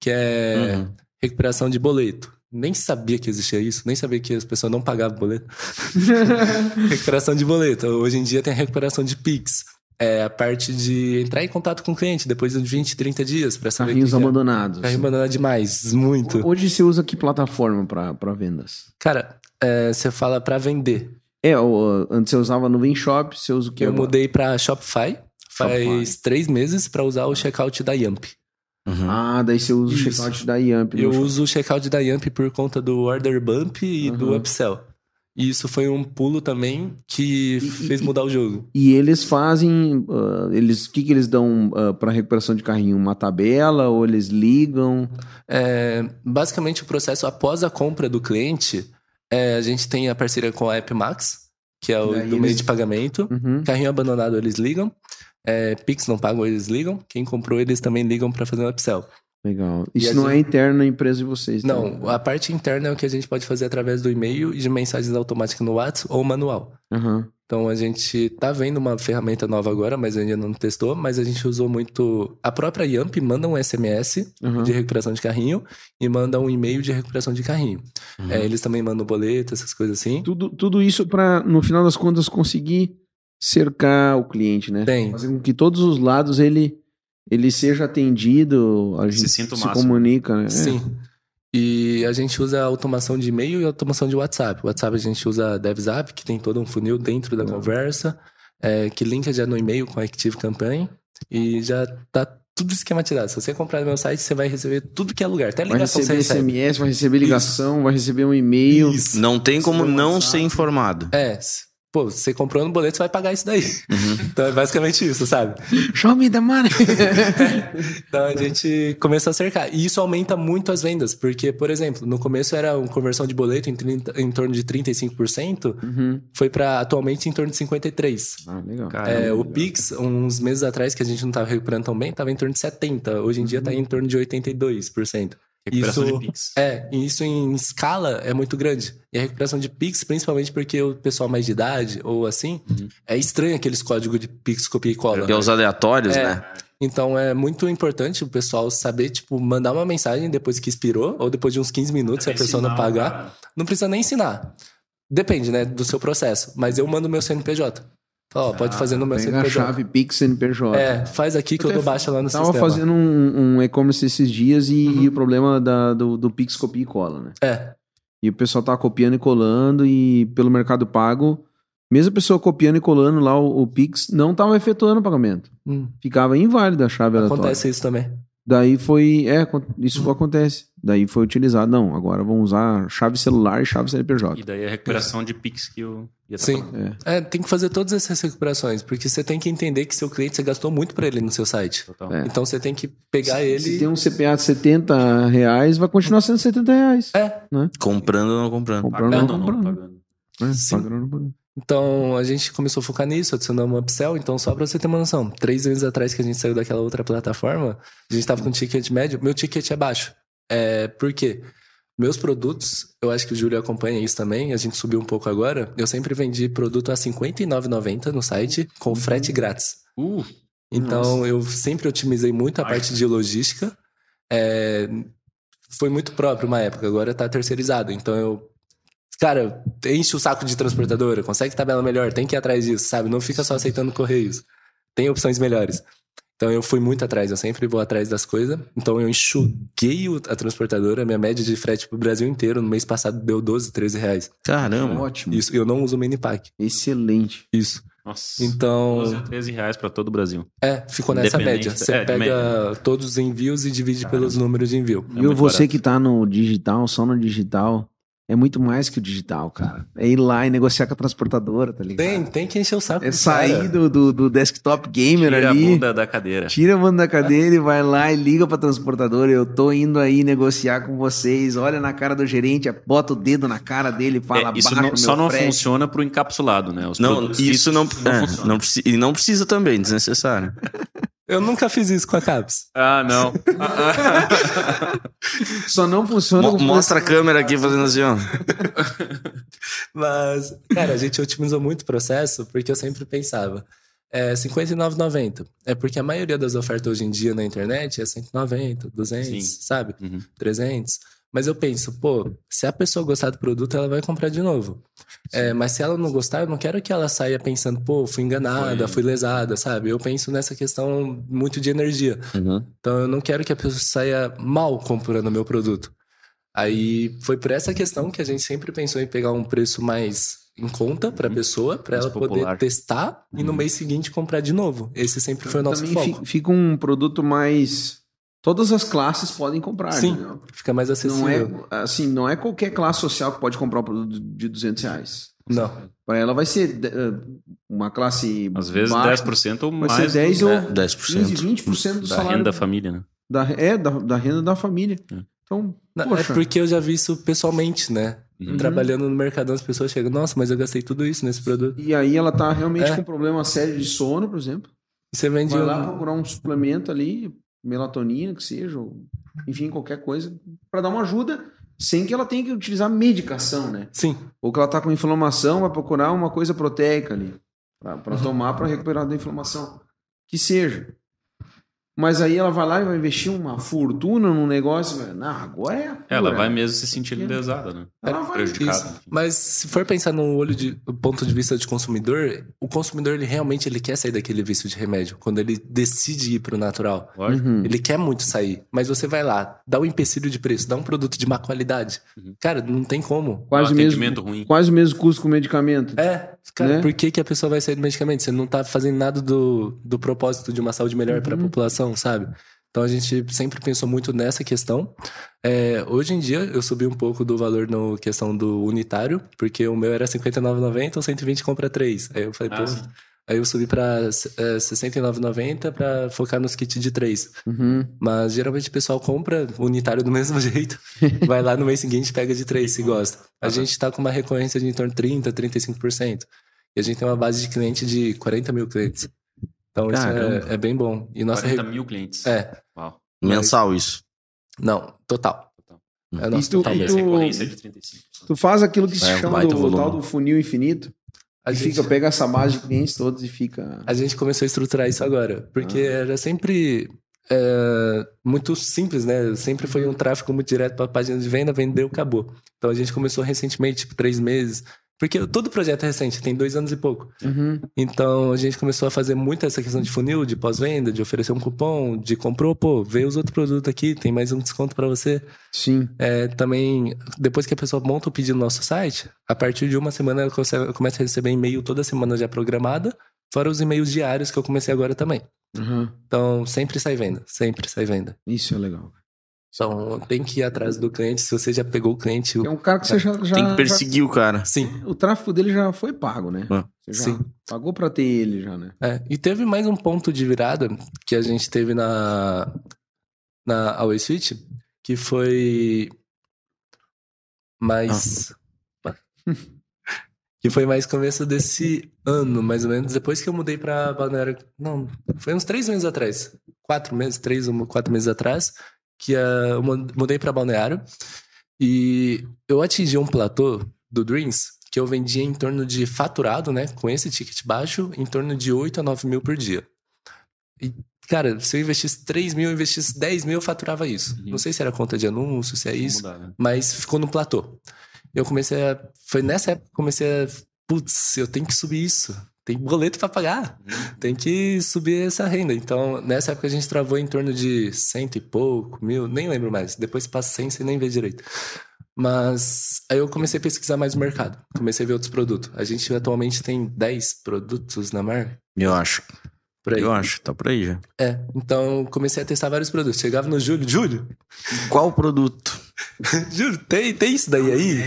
Que é Uhum. recuperação de boleto. Nem sabia que existia isso, nem sabia que as pessoas não pagavam boleto. recuperação de boleto. Hoje em dia tem a recuperação de Pix. É a parte de entrar em contato com o cliente depois de 20, 30 dias para saber Carrinhos abandonados. Carrinho abandonado demais, muito. Hoje você usa que plataforma para vendas? Cara, é, você fala para vender. É, antes você usava Nuvem Shop, você usa o que Eu agora? mudei para Shopify faz Shopify. três meses para usar o checkout da Yamp. Uhum. Ah, daí você usa o checkout da Yamp. no Eu uso o checkout da Yamp por conta do Order Bump e do Aham. Upsell. E isso foi um pulo também que fez e- mudar o jogo. E eles fazem. ah, eles, o que, que eles dão para recuperação de carrinho? Uma tabela? Ou eles ligam? É, basicamente, o processo após a compra do cliente, é, a gente tem a parceria com a AppMax, que é o Daí do meio eles- de pagamento. Uhum. Carrinho abandonado, eles ligam. É, Pix não pagam, eles ligam. Quem comprou, eles também ligam para fazer um upsell. Legal. Isso não gente- é interno na empresa de vocês. tá? Não, a parte interna é o que a gente pode fazer através do e-mail e de mensagens automáticas no WhatsApp ou manual. Aham. Então a gente tá vendo uma ferramenta nova agora, mas ainda não testou, mas a gente usou muito. A própria Yamp manda um SMS aham. de recuperação de carrinho e manda um e-mail de recuperação de carrinho. Uhum. É, eles também mandam boleto, essas coisas assim. Tudo, tudo isso para, no final das contas, conseguir cercar o cliente, né? Tem. Fazer com que todos os lados ele, ele seja atendido, a Se gente se máximo. comunica, né? Sim. E a gente usa automação de e-mail e automação de WhatsApp. O WhatsApp a gente usa DevZap, que tem todo um funil dentro da Legal. conversa, é, que linka já no e-mail com a Active Campaign e já tá tudo esquematizado. Se você comprar no meu site, você vai receber tudo que é lugar. Até Vai ligação receber você recebe. SMS, vai receber ligação, vai receber um e-mail. Isso. Não tem como não WhatsApp. ser informado. É, pô, você comprou no boleto, você vai pagar isso daí. Uhum. Então é basicamente isso, sabe? Show me the money. Então a gente começou a cercar. E isso aumenta muito as vendas, porque, por exemplo, no começo era uma conversão de boleto em, 30 em torno de 35%, Uhum. foi para atualmente em torno de 53%. Ah, legal. Cara, É, o Pix, uns meses atrás, que a gente não estava recuperando tão bem, estava em torno de 70%. Hoje em dia está em torno de 82%. Recuperação isso- de Pix. É, e isso em escala é muito grande. E a recuperação de Pix, principalmente porque o pessoal mais de idade ou assim, Uhum. é estranho aqueles códigos de Pix copia e cola. É os aleatórios, É. né? Então é muito importante o pessoal saber, tipo, mandar uma mensagem depois que expirou, ou depois de uns 15 minutos, se a pessoa não pagar. Não precisa nem ensinar. Depende, né, do seu processo. Mas eu mando meu CNPJ. Ó, pode fazer no meu CNPJ. chave Pix CNPJ. É, faz aqui que eu Até dou baixa lá no Tava sistema. fazendo um, um e-commerce esses dias e, Uhum. e o problema da- do, do Pix copia e cola, né? É, E o pessoal tava copiando e colando e pelo Mercado Pago, mesmo a pessoa copiando e colando lá o, o Pix, não tava efetuando o pagamento. hum, Ficava inválido a chave aleatória. acontece isso também. Daí foi, é, isso acontece. Daí foi utilizado, não, agora vamos usar chave celular e chave CNPJ. E daí a recuperação de Pix que eu ia Sim. É. É, tem que fazer todas essas recuperações, porque você tem que entender que seu cliente, você gastou muito pra ele no seu site. Total. É. Então você tem que pegar ele... Se tem um CPA de 70 reais, vai continuar sendo 70 reais. É, Comprando ou não comprando. Comprando ou não não comprando. pagando? né? Sim. Pagando ou não pagando. Então a gente começou a focar nisso, adicionamos um upsell. Então, só pra você ter uma noção, três meses atrás que a gente saiu daquela outra plataforma, a gente tava com ticket médio, meu ticket é baixo. É, por quê? Meus produtos, eu acho que o Júlio acompanha isso também, a gente subiu um pouco agora. Eu sempre vendi produto a R$ 59,90 no site, com frete grátis. Uh, Então, eu sempre otimizei muito a Ai. parte de logística. É, foi muito próprio uma época, agora tá terceirizado. Então, eu. Cara, enche o saco de transportadora, consegue tabela melhor, tem que ir atrás disso, sabe? Não fica só aceitando correios. Tem opções melhores. Então, eu fui muito atrás, eu sempre vou atrás das coisas. Então, eu enxuguei a transportadora, minha média de frete pro Brasil inteiro no mês passado deu 12, 13 reais. Caramba. Ótimo. Isso, eu não uso Minipack. Excelente. Isso. nossa. Então. 12 a 13 reais pra todo o Brasil. É, ficou nessa média. Você é, pega todos os envios e divide pelos números de envio. É muito você barato. que tá no digital, só no digital, é muito mais que o digital, cara. É ir lá e negociar com a transportadora, tá ligado? Tem, tem que encher o saco. É sair do, do, do desktop gamer Tira a ali. bunda da cadeira. Tira a banda da cadeira e vai lá e liga pra transportadora. Eu tô indo aí negociar com vocês. Olha na cara do gerente, bota o dedo na cara dele e fala É, isso "Baixa não- o meu só não frete." funciona pro encapsulado, né? Os Não, produtos isso não, físicos é, funciona. não precisa, e não precisa também, desnecessário. Eu nunca fiz isso com a Caps. Ah, não. Só não funciona Mo- mostra a câmera aqui fazendo assim, ó. Mas, cara, a gente otimizou muito o processo porque eu sempre pensava. É R$59,90. É porque a maioria das ofertas hoje em dia na internet é 190, 200, Sim. sabe? Uhum. 300. Mas eu penso, pô, se a pessoa gostar do produto, ela vai comprar de novo. É, mas se ela não gostar, eu não quero que ela saia pensando, pô, fui enganada, Foi- fui lesada, sabe? Eu penso nessa questão muito de energia. Então eu não quero que a pessoa saia mal comprando meu produto. Aí foi por essa questão que a gente sempre pensou em pegar um preço mais em conta para a pessoa, para Uhum. Ela poder popular. testar e no Uhum. mês seguinte comprar de novo. Esse sempre foi o nosso Também foco. fi- fica um produto mais. Todas as classes podem comprar. Sim, entendeu? fica mais Não acessível. é, assim, não é qualquer classe social que pode comprar um produto de 200 reais. Não. Para ela vai ser eh, uma classe. Às vezes baixa, 10% ou Vai mais ser 10 do- ou é, 10%. 15, 20% do da salário. renda da família, né? Da, é, da, da renda da família. É. Então, Não, É poxa. porque eu já vi isso pessoalmente, né? Uhum. Trabalhando no Mercadão, as pessoas chegam, nossa, mas eu gastei tudo isso nesse produto. E aí ela tá realmente É. com problema sério de sono, por exemplo. Você vende Vai um... lá procurar um suplemento ali, melatonina, que seja, ou, enfim, qualquer coisa, para dar uma ajuda, sem que ela tenha que utilizar medicação, né? Sim, Ou que ela tá com inflamação, vai procurar uma coisa proteica ali, Uhum. para tomar para recuperar da inflamação. Que seja. Mas aí ela vai lá e vai investir uma fortuna num negócio. vai, Não, agora é. a Ela cura." vai mesmo se sentir lesada, né? Ela vai. Prejudicada. Mas se for pensar no olho de do ponto de vista de consumidor, o consumidor ele realmente ele quer sair daquele vício de remédio quando ele decide ir pro natural. Lógico. Uhum. Ele quer muito sair, mas você vai lá, dá um empecilho de preço, dá um produto de má qualidade. Uhum. Cara, não tem como. Quase um o mesmo, ruim. quase o mesmo custo com o medicamento. É, Cara, né? por que, que a pessoa vai sair do medicamento? Você não tá fazendo nada do, do propósito de uma saúde melhor para a Uhum. população, sabe? Então a gente sempre pensou muito nessa questão. É, hoje em dia eu subi um pouco do valor na questão do unitário, porque o meu era R$ 59,90 ou 120 compra 3. Aí eu falei, Ah, pô. Aí eu subi pra é, R$ 69,90 pra focar nos kits de 3. Uhum. Mas geralmente o pessoal compra unitário do mesmo jeito. vai lá no mês seguinte e pega de 3 se gosta. A Aham. gente tá com uma recorrência de em torno de 30%, 35%. E a gente tem uma base de cliente de 40 mil clientes. Então isso Caramba. é, é bem bom. E nossa 40 re- mil clientes. É, Uau. Mensal isso. não, total. Total. É nosso E tu- total e tu- recorrência de 35%. Tu faz aquilo que se É, um chama do tal do funil infinito. A e gente, fica, pega essa base de clientes todos e fica. a gente começou a estruturar isso agora. Porque Ah. era sempre é, muito simples, né? Sempre foi um tráfego muito direto para página de venda, vendeu, acabou. Então a gente começou recentemente, tipo, três meses. Porque todo projeto é recente, tem dois anos e pouco. Uhum. Então a gente começou a fazer muito essa questão de funil, de pós-venda, de oferecer um cupom, de comprou, pô, veio os outros produtos aqui, tem mais um desconto para você. Sim. É, também, depois que a pessoa monta o pedido no nosso site, a partir de uma semana ela começa a receber e-mail toda semana já programada, fora os e-mails diários que eu comecei agora também. Uhum. Então sempre sai venda, sempre sai venda. Isso é legal. Então tem que ir atrás do cliente, se você já pegou o cliente. É um cara que você já. já- Tem que perseguir o cara. Sim, já- o tráfego dele já foi pago, né? Ah. Você já sim. pagou pra ter ele já, né? É, e teve mais um ponto de virada que a gente teve na, na Always Fit, que foi mais. que foi mais começo desse ano, mais ou menos, depois que eu mudei pra Balneário. Não, foi uns três meses atrás. Quatro meses, três ou quatro meses atrás, que eu mu- mudei pra Balneário. E eu atingi um platô do Dreams que eu vendia em torno de faturado, né? Com esse ticket baixo, em torno de 8 a 9 mil por dia. E, cara, se eu investisse 3 mil, eu investisse 10 mil, eu faturava isso. Uhum. Não sei se era conta de anúncio, se é Vamos isso, mudar, né? mas ficou no platô. Eu comecei a. Foi nessa época que eu comecei a. Putz, eu tenho que subir isso. Tem boleto pra pagar. Tem que subir essa renda. Então, nessa época a gente travou em torno de cento e pouco, mil, nem lembro mais. Depois passa 100, você nem vê direito. Mas aí eu comecei a pesquisar mais o mercado. Comecei a ver outros produtos. A gente atualmente tem 10 produtos na marca. Eu acho. Por aí. Eu acho. Tá por aí já. É, então comecei a testar vários produtos. Chegava no Júlio, Júlio, Qual produto? Júlio, tem, tem isso daí aí?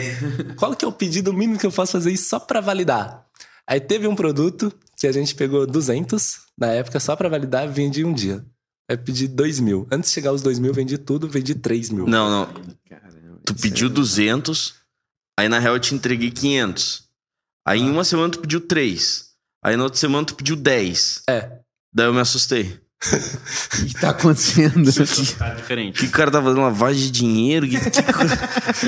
Qual que é o pedido mínimo que eu posso fazer isso só pra validar? Aí teve um produto que a gente pegou 200 na época só pra validar vendi um dia. Aí pedi 2 mil. Antes de chegar aos 2 mil, vendi tudo, vendi 3 mil. Não, não. Caramba, Tu pediu é- 200, aí na real eu te entreguei 500. Aí em uma semana tu pediu 3. Aí na outra semana tu pediu 10. É. Daí eu me assustei. O que tá acontecendo? Tá diferente. Que o cara tá fazendo lavagem de dinheiro? Que, que...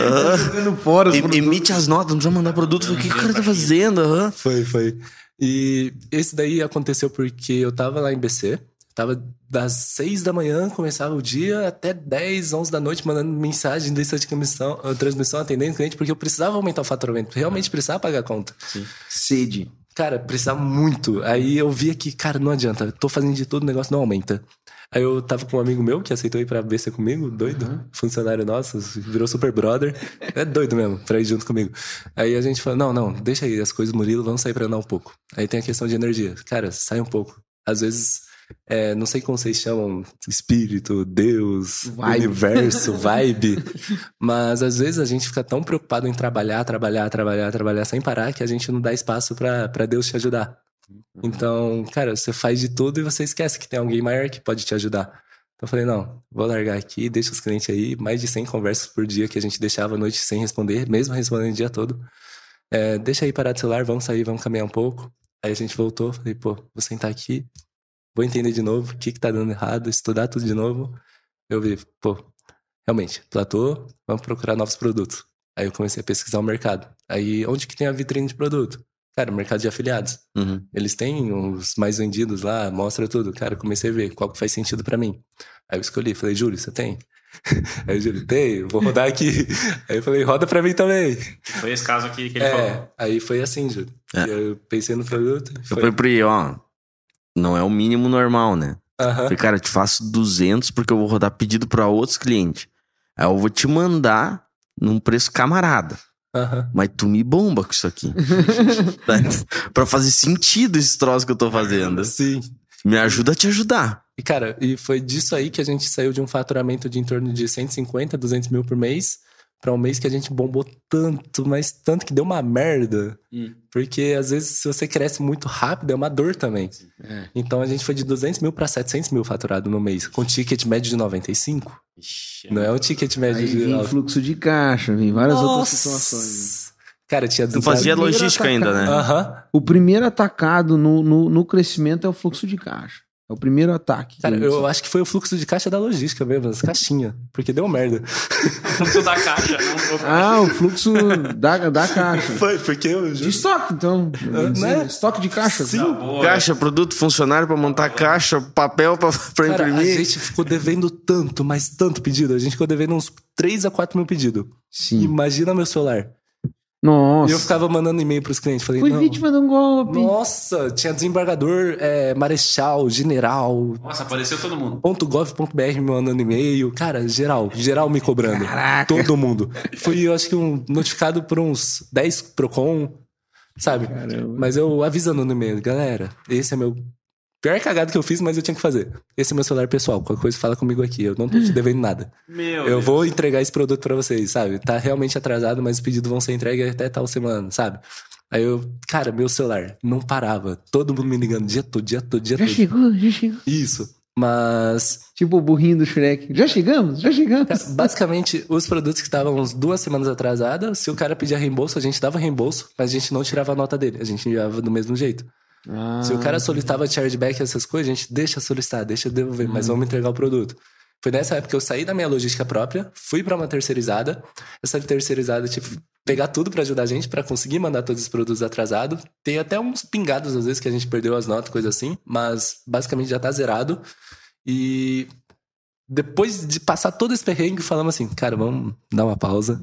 Ah, Jogando fora emite as notas, não precisa mandar produto. O que o cara tá fazendo? Aham. Foi, foi. E esse daí aconteceu porque eu tava lá em BC. Tava das 6 da manhã, começava o dia, até 10, 11 da noite, mandando mensagem, lista de transmissão, transmissão atendendo o cliente, porque eu precisava aumentar o faturamento. Realmente precisava pagar a conta. Sede. Cara, precisava muito. Aí eu vi que, cara, não adianta. Tô fazendo de tudo, o negócio não aumenta. Aí eu tava com um amigo meu que aceitou ir pra BC comigo, doido, Uhum. funcionário nosso, virou super brother. É doido mesmo, pra ir junto comigo. Aí a gente falou: não, não, deixa aí as coisas, Murilo, vamos sair pra andar um pouco. Aí tem a questão de energia. Cara, sai um pouco. Às vezes, é, não sei como vocês chamam, espírito, Deus, Vibe. universo, vibe. Mas às vezes a gente fica tão preocupado em trabalhar, trabalhar, trabalhar, trabalhar sem parar que a gente não dá espaço pra pra Deus te ajudar. Então, cara, você faz de tudo e você esquece que tem alguém maior que pode te ajudar. Então eu falei, não, vou largar aqui, deixa os clientes aí, mais de 100 conversas por dia que a gente deixava à noite sem responder, mesmo respondendo o dia todo. É, deixa aí parar de celular, vamos sair, vamos caminhar um pouco. Aí a gente voltou, falei, pô, vou sentar aqui, vou entender de novo o que que tá dando errado, estudar tudo de novo. Eu vi, pô, realmente, platô, vamos procurar novos produtos. Aí eu comecei a pesquisar o mercado. Aí, onde que tem a vitrine de produto? Cara, mercado de afiliados. Uhum. Eles têm os mais vendidos lá, mostra tudo. Cara, eu comecei a ver qual que faz sentido pra mim. Aí eu escolhi, falei, Júlio, você tem? Aí o Júlio, tem, vou rodar aqui. Aí eu falei, roda pra mim também. Foi esse caso aqui que ele falou. É, aí foi assim, Júlio. É. Eu pensei no produto. Eu Foi. falei pra ele, ó, não é o mínimo normal, né? Aham. Falei, cara, eu te faço 200 porque eu vou rodar pedido pra outros clientes. Aí eu vou te mandar num preço camarada. Aham. Mas tu me bomba com isso aqui. Tá? pra fazer sentido esse troço que eu tô fazendo. Sim. Me ajuda a te ajudar. E, cara, e foi disso aí que a gente saiu de um faturamento de em torno de 150, 200 mil por mês pra um mês que a gente bombou tanto, mas tanto que deu uma merda. Hum. Porque às vezes se você cresce muito rápido é uma dor também. É. Então a gente foi de 200 mil pra 700 mil faturado no mês, com ticket médio de 95. Ixi, Não é um ticket médio Aí de. vem fluxo de caixa, vem várias outras Nossa! situações. Cara, tinha Tu fazia logística ainda, né? O primeiro atacado no, no, no crescimento é o fluxo de caixa. É o primeiro ataque. Cara, que- eu acho que foi o fluxo de caixa da logística mesmo, as caixinhas. Porque deu merda. Fluxo da caixa, não. Ah, o fluxo da, da caixa. Foi, porque eu De estoque, então. né? Estoque de caixa. Sim. Tá boa. Caixa, produto, funcionário pra montar caixa, papel pra, pra Cara, a imprimir. gente ficou devendo tanto, mas tanto pedido. A gente ficou devendo uns 3 a 4 mil pedidos. Sim. Imagina meu celular. Nossa. E eu ficava mandando e-mail pros clientes. Falei, Fui não. vítima de um golpe. Nossa, tinha desembargador, é, marechal, general, Nossa, apareceu todo mundo. .gov.br me mandando e-mail. Cara, geral, geral me cobrando. Caraca. Todo mundo. Fui, eu acho que um, notificado por uns 10 Procon, sabe? Caramba. Mas eu avisando no e-mail, galera, esse é meu. Pior cagado que eu fiz, mas eu tinha que fazer. Esse é meu celular pessoal. Qualquer coisa fala comigo aqui. Eu não tô te devendo nada. Meu Eu Deus. vou entregar esse produto pra vocês, sabe? Tá realmente atrasado, mas os pedidos vão ser entregues até tal semana, sabe? Aí eu, cara, meu celular não parava. Todo mundo me ligando dia todo, dia todo, dia Já todo. chegou, já chegou. Isso. Mas, Tipo o burrinho do Shrek. Já chegamos, já chegamos. basicamente, os produtos que estavam uns duas semanas atrasados, se o cara pedia reembolso, a gente dava reembolso, mas a gente não tirava a nota dele. A gente enviava do mesmo jeito. Ah, Se o cara solicitava chargeback, essas coisas, a gente deixa solicitar, deixa devolver, mas vamos entregar o produto. Foi nessa época que eu saí da minha logística própria, fui pra uma terceirizada. Essa terceirizada que pegar tudo pra ajudar a gente, pra conseguir mandar todos os produtos atrasados. Tem até uns pingados, às vezes, que a gente perdeu as notas, coisa assim, mas basicamente já tá zerado. E depois de passar todo esse perrengue, falamos assim, cara, vamos dar uma pausa,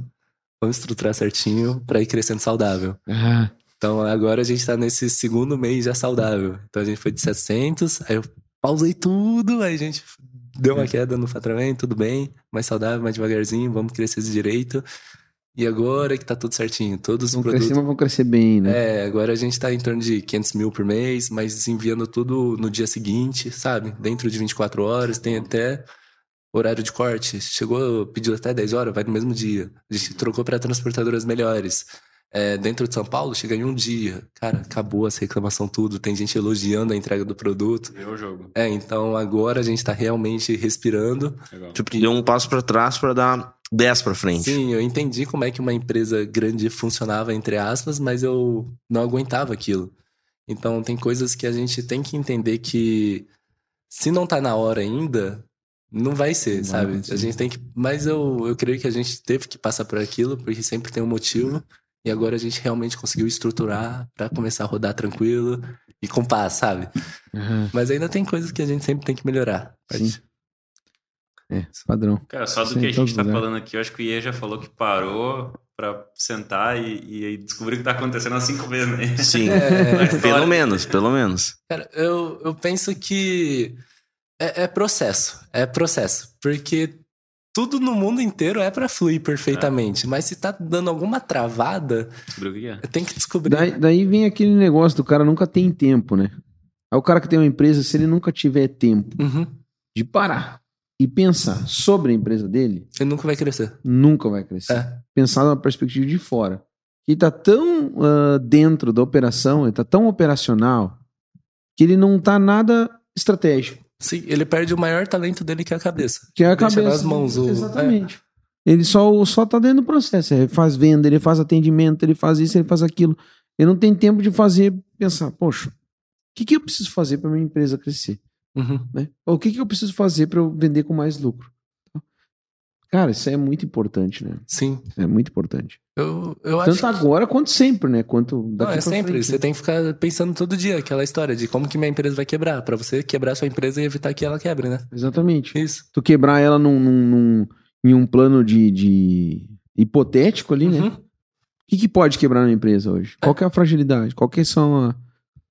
vamos estruturar certinho pra ir crescendo saudável. Ah, Então agora a gente tá nesse segundo mês já saudável. Então a gente foi de 700, aí eu pausei tudo, aí a gente deu uma queda no faturamento, tudo bem, mais saudável, mais devagarzinho, vamos crescer direito. E agora que tá tudo certinho, todos os vão produtos. crescer, mas vão crescer bem, né? É, agora a gente tá em torno de 500 mil por mês, mas enviando tudo no dia seguinte, sabe? Dentro de 24 horas, tem até horário de corte. Chegou, pediu até 10 horas, vai no mesmo dia. A gente trocou para transportadoras melhores. É, dentro de São Paulo, chega em um dia. Cara, acabou essa reclamação tudo. Tem gente elogiando a entrega do produto. Virou o jogo. É, então agora a gente tá realmente respirando. Legal. Tipo, deu um passo pra trás pra dar 10 pra frente. Sim, eu entendi como é que uma empresa grande funcionava, entre aspas, mas eu não aguentava aquilo. Então, tem coisas que a gente tem que entender que se não tá na hora ainda, não vai ser, Não sabe? A gente tem que. Mas eu, eu creio que a gente teve que passar por aquilo, porque sempre tem um motivo. E agora a gente realmente conseguiu estruturar pra começar a rodar tranquilo e com paz, sabe? Aham. Mas ainda tem coisas que a gente sempre tem que melhorar. Sim. É, padrão. Cara, só do Sim, que a gente tá lugares. falando aqui, eu acho que o Iê já falou que parou pra sentar e, e descobrir o que tá acontecendo há cinco meses, né? Sim. É, Pelo menos, pelo menos. Cara, eu, eu penso que é, é processo. É processo. Porque tudo no mundo inteiro é pra fluir perfeitamente. Mas se tá dando alguma travada, é. tem que descobrir. Daí, daí vem aquele negócio do cara nunca tem tempo, né? Aí o cara que tem uma empresa, se ele nunca tiver tempo Uhum. de parar e pensar sobre a empresa dele, Ele nunca vai crescer. nunca vai crescer. É. Pensar numa perspectiva de fora. Ele tá tão ah, dentro da operação, ele tá tão operacional, que ele não tá nada estratégico. Sim, ele perde o maior talento dele, que é a cabeça. Que é a Deixa cabeça. nas mãos o- Exatamente. Ele só, só tá dentro do processo. Ele faz venda, ele faz atendimento, ele faz isso, ele faz aquilo. Ele não tem tempo de fazer, pensar, poxa, o que, que eu preciso fazer para minha empresa crescer? Uhum. Né? Ou o que, que eu preciso fazer para eu vender com mais lucro? Cara, isso é muito importante, né? Sim. É muito importante. Eu, eu Tanto agora quanto sempre, né? Quanto Não, daqui é pra sempre. frente, Você né? tem que ficar pensando todo dia aquela história de como que minha empresa vai quebrar. Pra você quebrar sua empresa e evitar que ela quebre, né? Exatamente. Isso. Tu quebrar ela num, num- num- em um plano de, de hipotético ali, né? Uhum. O que, que pode quebrar na empresa hoje? Qual que é a fragilidade? Qual que são a-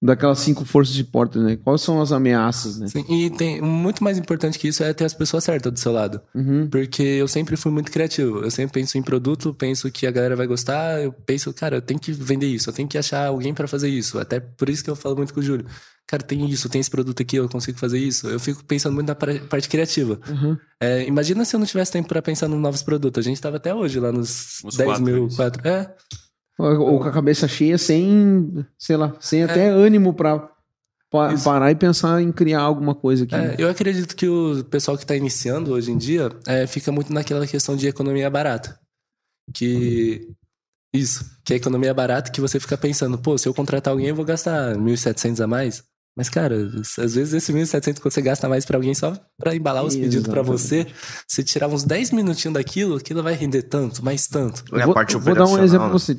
daquelas cinco forças de porta, né? Quais são as ameaças, né? Sim, e tem muito mais importante que isso é ter as pessoas certas do seu lado. Uhum. Porque eu sempre fui muito criativo. Eu sempre penso em produto, penso que a galera vai gostar. Eu penso, cara, eu tenho que vender isso, eu tenho que achar alguém pra fazer isso. Até por isso que eu falo muito com o Júlio. Cara, tem isso, tem esse produto aqui, eu consigo fazer isso. Eu fico pensando muito na par- parte criativa. Uhum. É, imagina se eu não tivesse tempo pra pensar nos novos produtos. A gente tava até hoje lá nos Uns 10 quatro, mil, isso. 4. É, Ou, com a cabeça cheia, sem, sei lá, sem até ânimo pra, pa- Isso. parar e pensar em criar alguma coisa aqui. É, né? eu acredito que o pessoal que está iniciando hoje em dia é, fica muito naquela questão de economia barata. Que. Isso, que a economia barata que você fica pensando, pô, se eu contratar alguém eu vou gastar 1.700 a mais. Mas, cara, às vezes esse 1.700 que você gasta mais pra alguém só pra embalar os pedidos pra você, você tirar uns 10 minutinhos daquilo, aquilo vai render tanto, mais tanto. É a vou, parte vou dar um exemplo pra né? você.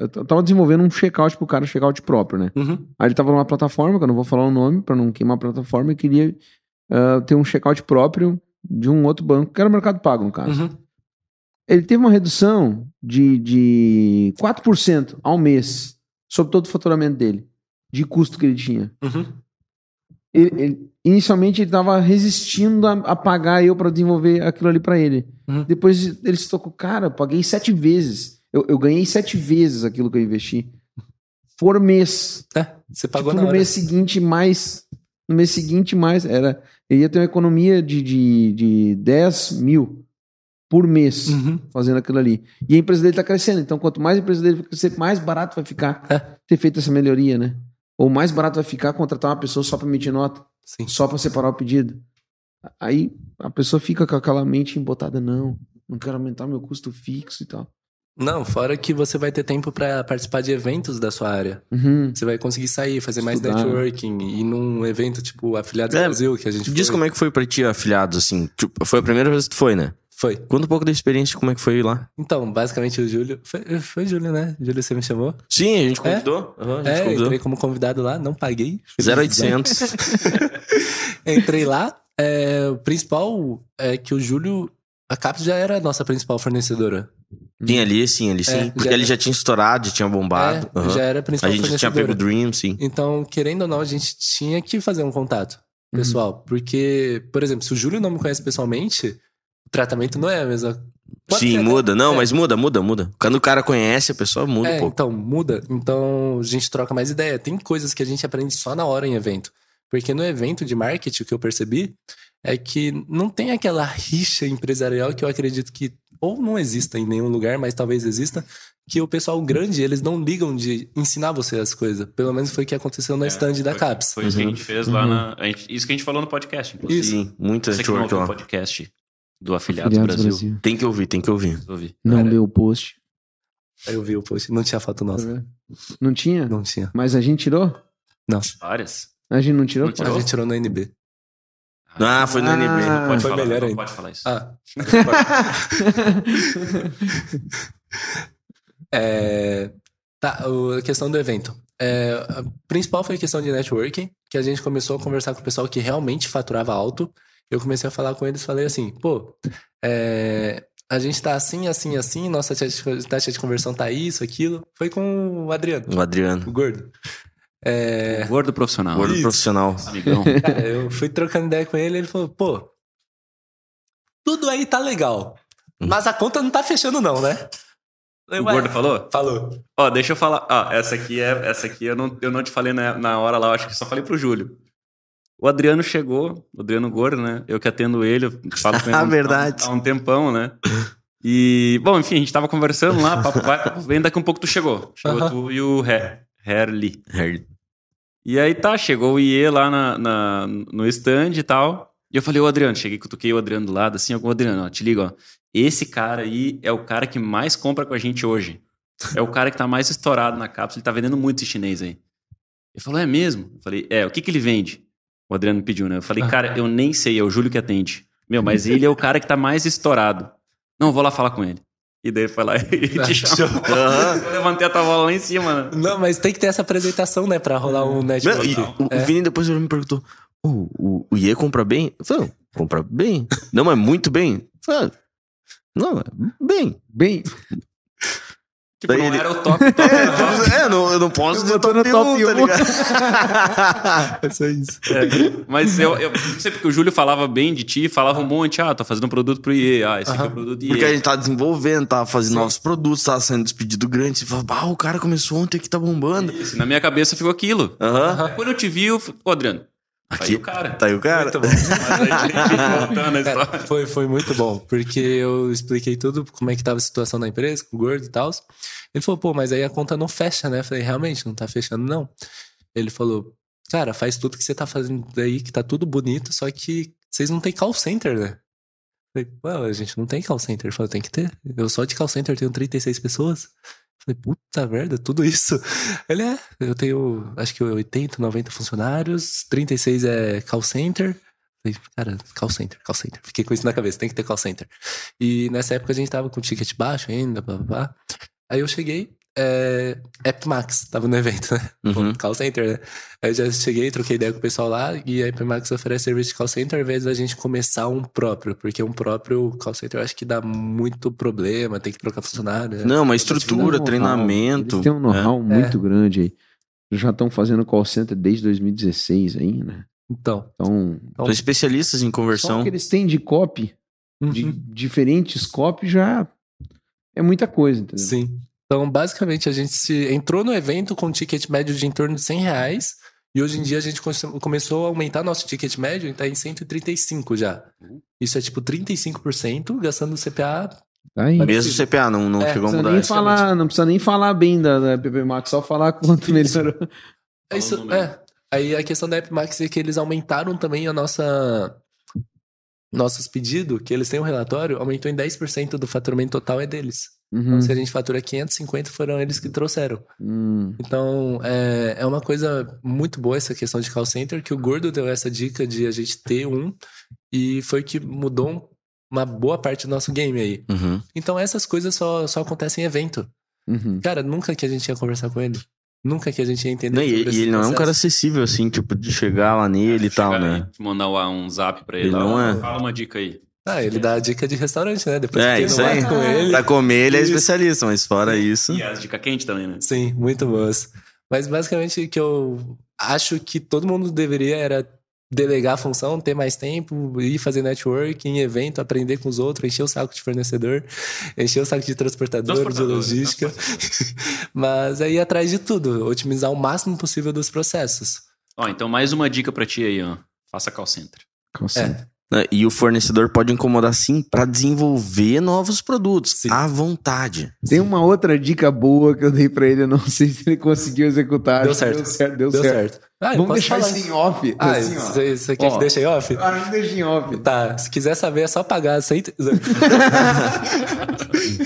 Eu tava desenvolvendo um checkout pro cara, checkout próprio, né? Uhum, Aí ele tava numa plataforma, que eu não vou falar o nome pra não queimar a plataforma, e queria ah, ter um checkout próprio de um outro banco, que era o Mercado Pago, no caso. uhum, Ele teve uma redução de, de 4% ao mês sobre todo o faturamento dele, de custo que ele tinha. uhum. Ele- ele- inicialmente ele estava resistindo a, a pagar eu para desenvolver aquilo ali para ele. Uhum. Depois ele se tocou, cara, eu paguei sete vezes. Eu, eu ganhei sete vezes aquilo que eu investi. Por mês. É, você pagou Tipo, na no hora. mês seguinte, mais. No mês seguinte, mais. Era, ele ia ter uma economia de, de, de 10 mil por mês Uhum. fazendo aquilo ali. E a empresa dele está crescendo. Então, quanto mais a empresa dele crescer, mais barato vai ficar É. ter feito essa melhoria, né? Ou mais barato vai ficar contratar uma pessoa só para emitir nota, Sim. só para separar o pedido. Aí a pessoa fica com aquela mente embotada, não, não quero aumentar meu custo fixo e tal. Não, fora que você vai ter tempo pra participar de eventos da sua área. Uhum. Você vai conseguir sair, fazer mais Estudar. networking, ir num evento tipo Afiliados É, Brasil, que a gente Diz foi. como é que foi pra ti, afiliados, assim. Tipo, foi a primeira vez que tu foi, né? Foi. Conta um pouco da experiência, como é que foi lá. Então, basicamente o Júlio. Foi, foi Júlio, né? Júlio, você me chamou? Sim, a gente convidou. Aham, a gente É, convidou. entrei como convidado lá, não paguei. 0800. Entrei lá. é, o principal é que o Júlio. A Caps já era a nossa principal fornecedora. Tinha ali, sim, ali sim. É, porque já- ele já tinha estourado, já tinha bombado. É, aham. já era a A principal gente já tinha pego o Dream, sim. Então, querendo ou não, a gente tinha que fazer um contato Uhum. pessoal. Porque, por exemplo, se o Júlio não me conhece pessoalmente, tratamento não é a mesma. Pode sim, muda. Não, é. mas muda, muda, muda. Quando o cara conhece, a pessoa muda É, um pouco. então, muda. Então, a gente troca mais ideia. Tem coisas que a gente aprende só na hora em evento. Porque no evento de marketing, o que eu percebi é que não tem aquela rixa empresarial que eu acredito que ou não exista em nenhum lugar, mas talvez exista, que o pessoal grande, eles não ligam de ensinar você as coisas. Pelo menos foi o que aconteceu no stand da É, foi, Caps. Foi isso que a Uhum. gente fez lá na. a gente- isso que a gente falou no podcast, inclusive. Isso. Sim, muita Você gente que não ouviu o podcast do Afiliados, Afiliados Brasil. Brasil. Tem que ouvir, tem que ouvir. Ouvi. Não Cara, leu o post. Aí eu vi o post, não tinha foto nossa. Não tinha? Não tinha. Mas a gente tirou? Não. Várias. A gente não tirou? Não tirou? A gente tirou no NB. Ah, foi no Ah, NB. Não pode Foi falar, melhor não ainda. pode falar isso. Ah. É, tá, a questão do evento. É, a principal foi a questão de networking, que a gente começou a conversar com o pessoal que realmente faturava alto. Eu comecei a falar com eles, falei assim, pô, é, a gente tá assim, assim, assim, nossa taxa de- conversão tá isso, aquilo. Foi com o Adriano, O Adriano. o gordo. É, Gordo profissional. Gordo Isso. profissional. Amigão. cara, eu fui trocando ideia com ele, ele falou, pô, tudo aí tá legal, mas a conta não tá fechando não, né? O "Ué?" gordo falou? Falou. Ó, deixa eu falar. Ó, essa aqui é. Essa aqui eu não, eu não te falei na, na hora lá, eu acho que só falei pro Júlio. O Adriano chegou, o Adriano Gordo, né? Eu que atendo ele, eu falo com ele Ah, há um- verdade. Há, um tempão, né? E, bom, enfim, a gente tava conversando lá, papo vai, papo vem, daqui um pouco tu chegou. Chegou Aham. tu e o Her, Herli. Harry. E aí tá, chegou o IE lá na, na- no stand e tal. E eu falei, ô Adriano, cheguei, cutuquei o Adriano do lado, assim, ô Adriano, ó, te liga, ó. Esse cara aí é o cara que mais compra com a gente hoje. É o cara que tá mais estourado na cápsula, ele tá vendendo muito esse chinês aí. Ele falou, é mesmo? Eu falei, é, o que que ele vende? O Adriano pediu, né? Eu falei, cara, eu nem sei, é o Júlio que atende. Meu, mas ele é o cara que tá mais estourado. Não, vou lá falar com ele. E daí foi lá e te chamou. Aham. Eu levantei a tua bola lá em cima, né? Não, mas tem que ter essa apresentação, né, pra rolar um Não, network. e o, o É. Vini depois ele me perguntou: "Ô, o, o IE compra bem? Eu falei, compra bem. Não, mas muito bem. Eu falei, "Ah, não, é bem. Bem, Tipo, Daí não ele- era o top, top. É, top. é, não, eu não posso Eu dizer top no top 1, tá ligado? É só isso. É, Mas eu, eu sempre que o Júlio falava bem de ti, falava um monte, ah, tô fazendo um produto pro IE, ah, esse aqui é o produto do IE. Porque a gente tá desenvolvendo, tá fazendo novos produtos, tá sendo despedido grande. Você fala, ah, o cara começou ontem aqui, tá bombando. Isso, na minha cabeça ficou aquilo. Aham. Aí Quando eu te vi, eu falei, pô, Adriano, tá aí o cara. Tá aí o cara. Muito bom. Mas aí, voltando a Cara, história. foi, foi muito bom, porque eu expliquei tudo, como é que tava a situação da empresa, com o gordo e tal. Ele falou, pô, mas aí a conta não fecha, né? Eu falei, realmente, não tá fechando, não. Ele falou, cara, faz tudo que você tá fazendo aí, que tá tudo bonito, só que vocês não tem call center, né? Eu falei, Ué, a gente não tem call center. Ele falou, tem que ter. Eu só de call center tenho 36 pessoas. Falei, puta merda, tudo isso. Ele é, eu tenho acho que 80, 90 funcionários, 36 é call center. Falei, cara, call center, call center. Fiquei com isso na cabeça, tem que ter call center. E nessa época a gente tava com ticket baixo ainda, blá, blá, blá. Aí eu cheguei, é, AppMax, tava no evento, né? Uhum. Call center, né? Aí eu já cheguei, troquei ideia com o pessoal lá, e a AppMax oferece serviço de call center ao invés da gente começar um próprio, porque um próprio call center eu acho que dá muito problema, tem que trocar funcionário. né? Não, uma um estrutura, know-how, treinamento. Eles têm um know-how É. muito grande aí. Já estão fazendo call center desde 2016 aí, né? Então, Então, então São especialistas em só conversão. o que eles têm de copy, de uhum. diferentes copy, já é muita coisa, entendeu? Sim. Então, basicamente, a gente se entrou no evento com um ticket médio de em torno de 100 reais. E hoje em dia a gente come- começou a aumentar nosso ticket médio e tá em 135 já. Isso é tipo 35%, gastando CPA. Tá aí. Mas- Mesmo CPA, não, não É, chegou a mudar nem isso. falar, não precisa nem falar bem da, da PP Max, só falar quanto melhorou. É isso, é. Aí a questão da AppMax é que eles aumentaram também a nossa. Nossos pedidos, que eles têm um relatório, aumentou em 10% do faturamento total é deles. Uhum. Então, se a gente fatura 550, foram eles que trouxeram. Hum. Então, é, é uma coisa muito boa essa questão de call center, que o Gordo deu essa dica de a gente ter um, e foi que mudou um- uma boa parte do nosso game aí. Uhum. Então, essas coisas só, só acontecem em evento. Uhum. Cara, nunca que a gente ia conversar com ele. Nunca que a gente ia entender. Não, e, ele não é um cara processo. acessível, assim, tipo, de chegar lá nele e tal, né? aí, Mandar um zap pra ele. Ele lá, não é. Fala uma dica aí. Ah, ele dá a dica de restaurante, né? Depois É, que isso aí. vai com ele. Pra comer, ele é Isso. especialista, mas fora isso. E as dicas quentes também, né? Sim, muito boas. Mas basicamente o que eu acho que todo mundo deveria era delegar a função, ter mais tempo, ir fazer network em evento, aprender com os outros, encher o saco de fornecedor, encher o saco de transportador, de Transportador, logística. Mas aí atrás de tudo, otimizar o máximo possível dos processos. Ó, então mais uma dica pra ti aí, ó. Faça call center. Call center. Né? E o fornecedor pode incomodar sim pra desenvolver novos produtos Sim. à vontade. Tem uma outra dica boa que eu dei pra ele, eu não sei se ele conseguiu executar. Deu certo. Deu certo, deu, Deu certo. certo. Ah, Vamos deixar isso em off. Ah, assim, ó. você você quer Ó. que deixe em off? Ah, não deixa em off. Tá, se quiser saber é só pagar. Aceita...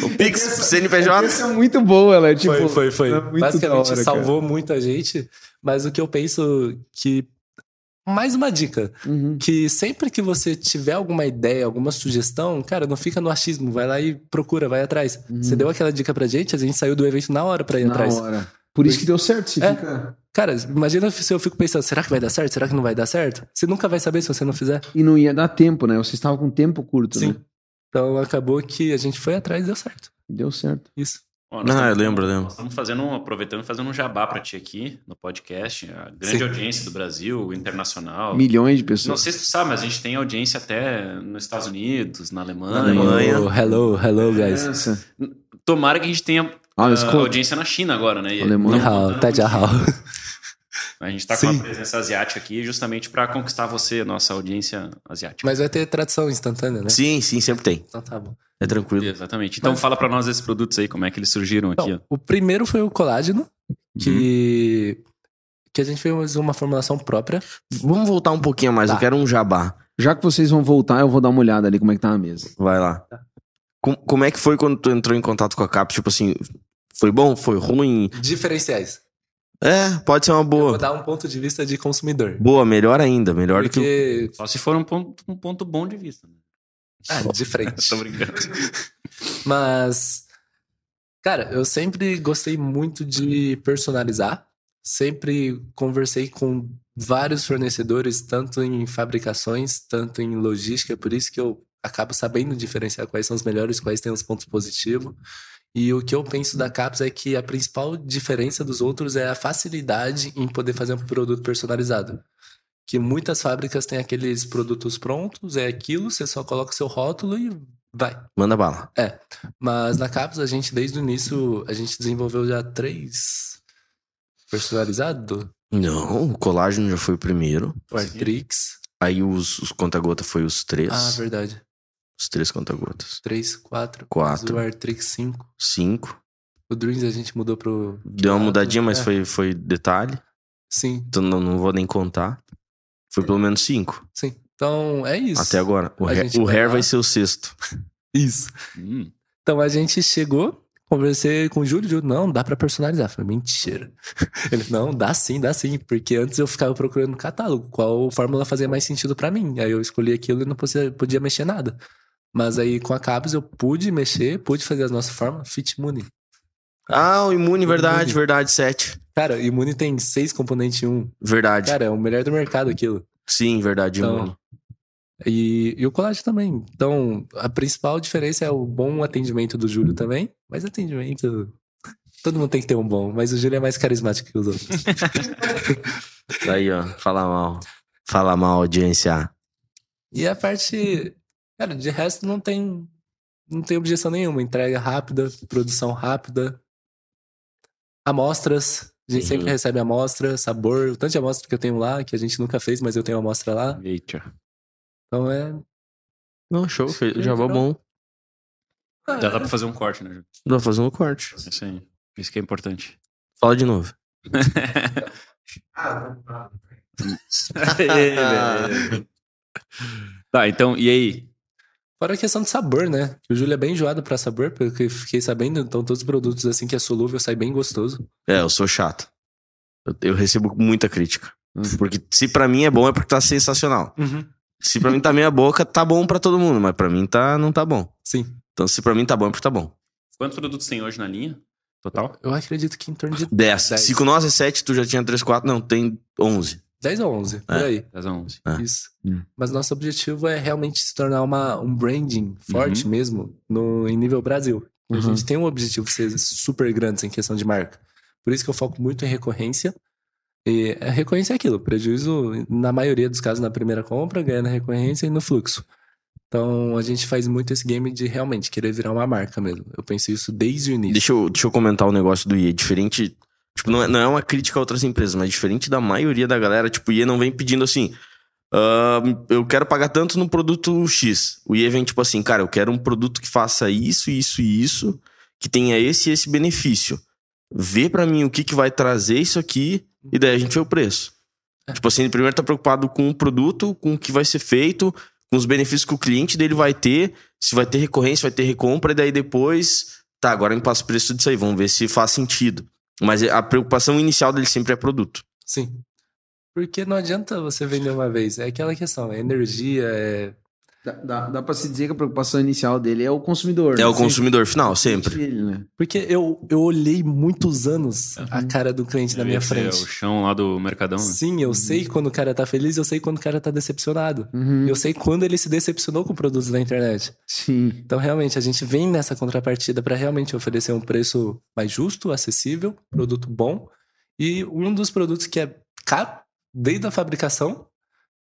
O Pix, CNPJ. Essa é muito boa, ela é tipo. foi, foi, foi. é Basicamente hora, salvou muita gente, mas o que eu penso que. Mais uma dica. Uhum. que sempre que você tiver alguma ideia, alguma sugestão, cara, não fica no achismo, vai lá e procura, vai atrás. Uhum. Você deu aquela dica pra gente, a gente saiu do evento na hora pra ir Na atrás. hora. Por isso que deu certo, se É. fica. Cara, imagina se eu fico pensando, será que vai dar certo? Será que não vai dar certo? Você nunca vai saber se você não fizer. E não ia dar tempo, né? Vocês estavam com tempo curto, Sim. né? Então acabou que a gente foi atrás e deu certo. Deu certo. Isso. Ó, Ah, eu lembro, lembro. Nós estamos fazendo, um- aproveitando e fazendo um jabá pra ti aqui no podcast. A grande Sim. audiência do Brasil, internacional. Milhões de Não pessoas. sei se tu sabe, mas a gente tem audiência até nos Estados Unidos, na Alemanha. Na Alemanha. Oh, hello, hello, guys. Nossa. Tomara que a gente tenha Ah, escuta. audiência na China agora, né? Alemanha. Tá de hao. A gente tá com uma presença asiática aqui justamente pra conquistar você, nossa audiência asiática. Mas vai ter tradução instantânea, né? Sim, sim, sempre tem. Então tá bom. É tranquilo. Exatamente. Então Mas- fala pra nós desses produtos aí, como é que eles surgiram aqui, Então, ó. o primeiro foi o colágeno, que, Uhum. que a gente fez uma formulação própria. Vamos voltar um pouquinho mais, Tá. eu quero um jabá. Já que vocês vão voltar, eu vou dar uma olhada ali como é que tá a mesa. Vai lá. Com- como é que foi quando tu entrou em contato com a CAP? Tipo assim, foi bom? Foi ruim? Diferenciais. É, pode ser uma Eu vou boa. dar um ponto de vista de consumidor. Boa, melhor ainda. Melhor do que. Porque. Só se for um ponto, um ponto bom de vista. né? Ah, de frente. Tô brincando. Mas, cara, eu sempre gostei muito de personalizar. Sempre conversei com vários fornecedores, tanto em fabricações, tanto em logística. Por isso que eu acabo sabendo diferenciar quais são os melhores, quais têm os pontos positivos. E o que eu penso da Caps é que a principal diferença dos outros é a facilidade em poder fazer um produto personalizado. Que muitas fábricas têm aqueles produtos prontos, é aquilo, você só coloca o seu rótulo e vai. Manda bala. Mas na Caps, a gente, desde o início, a gente desenvolveu já três personalizados. Não, o colágeno já foi o primeiro. O Artrix. Aí os, os conta-gota foi os três. Ah, verdade. Os três conta-gotas. Três, quatro. Quatro. O Artrix, cinco. Cinco. O Dreams a gente mudou pro... Deu uma mudadinha, mas É, foi, foi detalhe. Sim, Então não, não vou nem contar. Foi pelo menos cinco. sim. Então, é isso. Até agora. O, hair, o vai hair vai ser o sexto. Isso. Hum. Então, a gente chegou, conversei com o Júlio, Júlio, não, dá pra personalizar. Eu Falei, mentira. Ele, não, dá sim, dá sim. Porque antes eu ficava procurando no catálogo qual fórmula fazia mais sentido pra mim. Aí eu escolhi aquilo e não podia, podia mexer nada. Mas aí com a Cabos eu pude mexer, pude fazer as nossas fórmulas, Fit Muni. Ah, o imune, verdade, Imune. verdade, sete. Cara, Imune tem seis componentes em um. Verdade. Cara, é o melhor do mercado aquilo. Sim, verdade, Então, imune. E, e o colagem também. Então, a principal diferença é o bom atendimento do Júlio também. Mas atendimento. Todo mundo tem que ter um bom, mas o Júlio é mais carismático que os outros. Aí, ó, fala mal. Fala mal, audiência. e a parte. Cara, de resto não tem. Não tem objeção nenhuma. Entrega rápida, produção rápida. Amostras. A gente Uhum. sempre recebe amostra, sabor. O tanto de amostra que eu tenho lá, que a gente nunca fez, mas eu tenho amostra lá. Eita. Então é. Não, show, fez, Sim, já virou. bom. Já dá pra fazer um corte, né? Ju? Dá pra fazer um corte. Isso aí. Isso que é importante. Fala de novo. tá, então, e aí? Fora a questão de sabor, né? O Júlio é bem enjoado pra sabor, pelo que eu fiquei sabendo. Então, todos os produtos assim que é solúvel sai bem gostoso. É, eu sou chato. Eu, eu recebo muita crítica. Porque se pra mim é bom, é porque tá sensacional. Se pra mim tá meia boca, tá bom pra todo mundo. Mas pra mim tá, não tá bom. Sim. Então se pra mim tá bom, é porque tá bom. Quantos produtos tem hoje na linha? Total? Eu acredito que em torno de 10. Dez. Se com nós é 7, tu já tinha 3, 4. Não, tem 11. 10 ou 11, por É. aí. 10 a 11. Ah. Isso. Hum. Mas nosso objetivo é realmente se tornar uma, um branding forte Uhum. mesmo no, em nível Brasil. A Uhum. gente tem um objetivo de ser super grande em questão de marca. Por isso que eu foco muito em recorrência. E a recorrência é aquilo, prejuízo na maioria dos casos na primeira compra, ganha na recorrência e no fluxo. Então a gente faz muito esse game de realmente querer virar uma marca mesmo. Eu penso isso desde o início. Deixa eu, deixa eu comentar o negócio do IE. Diferente. Tipo, não é, não é uma crítica a outras empresas, mas diferente da maioria da galera, tipo, o IE não vem pedindo assim. "Ah, eu quero pagar tanto no produto X. O IE vem tipo assim, cara, eu quero um produto que faça isso, isso e isso, que tenha esse e esse benefício. Vê pra mim o que, que vai trazer isso aqui, e daí a gente vê o preço. Tipo assim, ele primeiro tá preocupado com o produto, com o que vai ser feito, com os benefícios que o cliente dele vai ter, se vai ter recorrência, vai ter recompra, e daí depois, tá, agora me passa o preço disso aí, vamos ver se faz sentido. Mas a preocupação inicial dele sempre é produto. Sim. Porque não adianta você vender uma vez. É aquela questão, é energia, é. Dá, dá, pra se dizer que a preocupação inicial dele é o consumidor. É o consumidor final, sempre. Ele, né? Porque eu, eu olhei muitos anos a cara do cliente na minha Esse É frente. o chão lá do Mercadão, né? Sim, eu sei quando o cara tá feliz, eu sei quando o cara tá decepcionado. Uhum. Eu sei quando ele se decepcionou com produtos da internet. Sim. Então, realmente, a gente vem nessa contrapartida para realmente oferecer um preço mais justo, acessível, produto bom. E um dos produtos que é caro, desde a fabricação,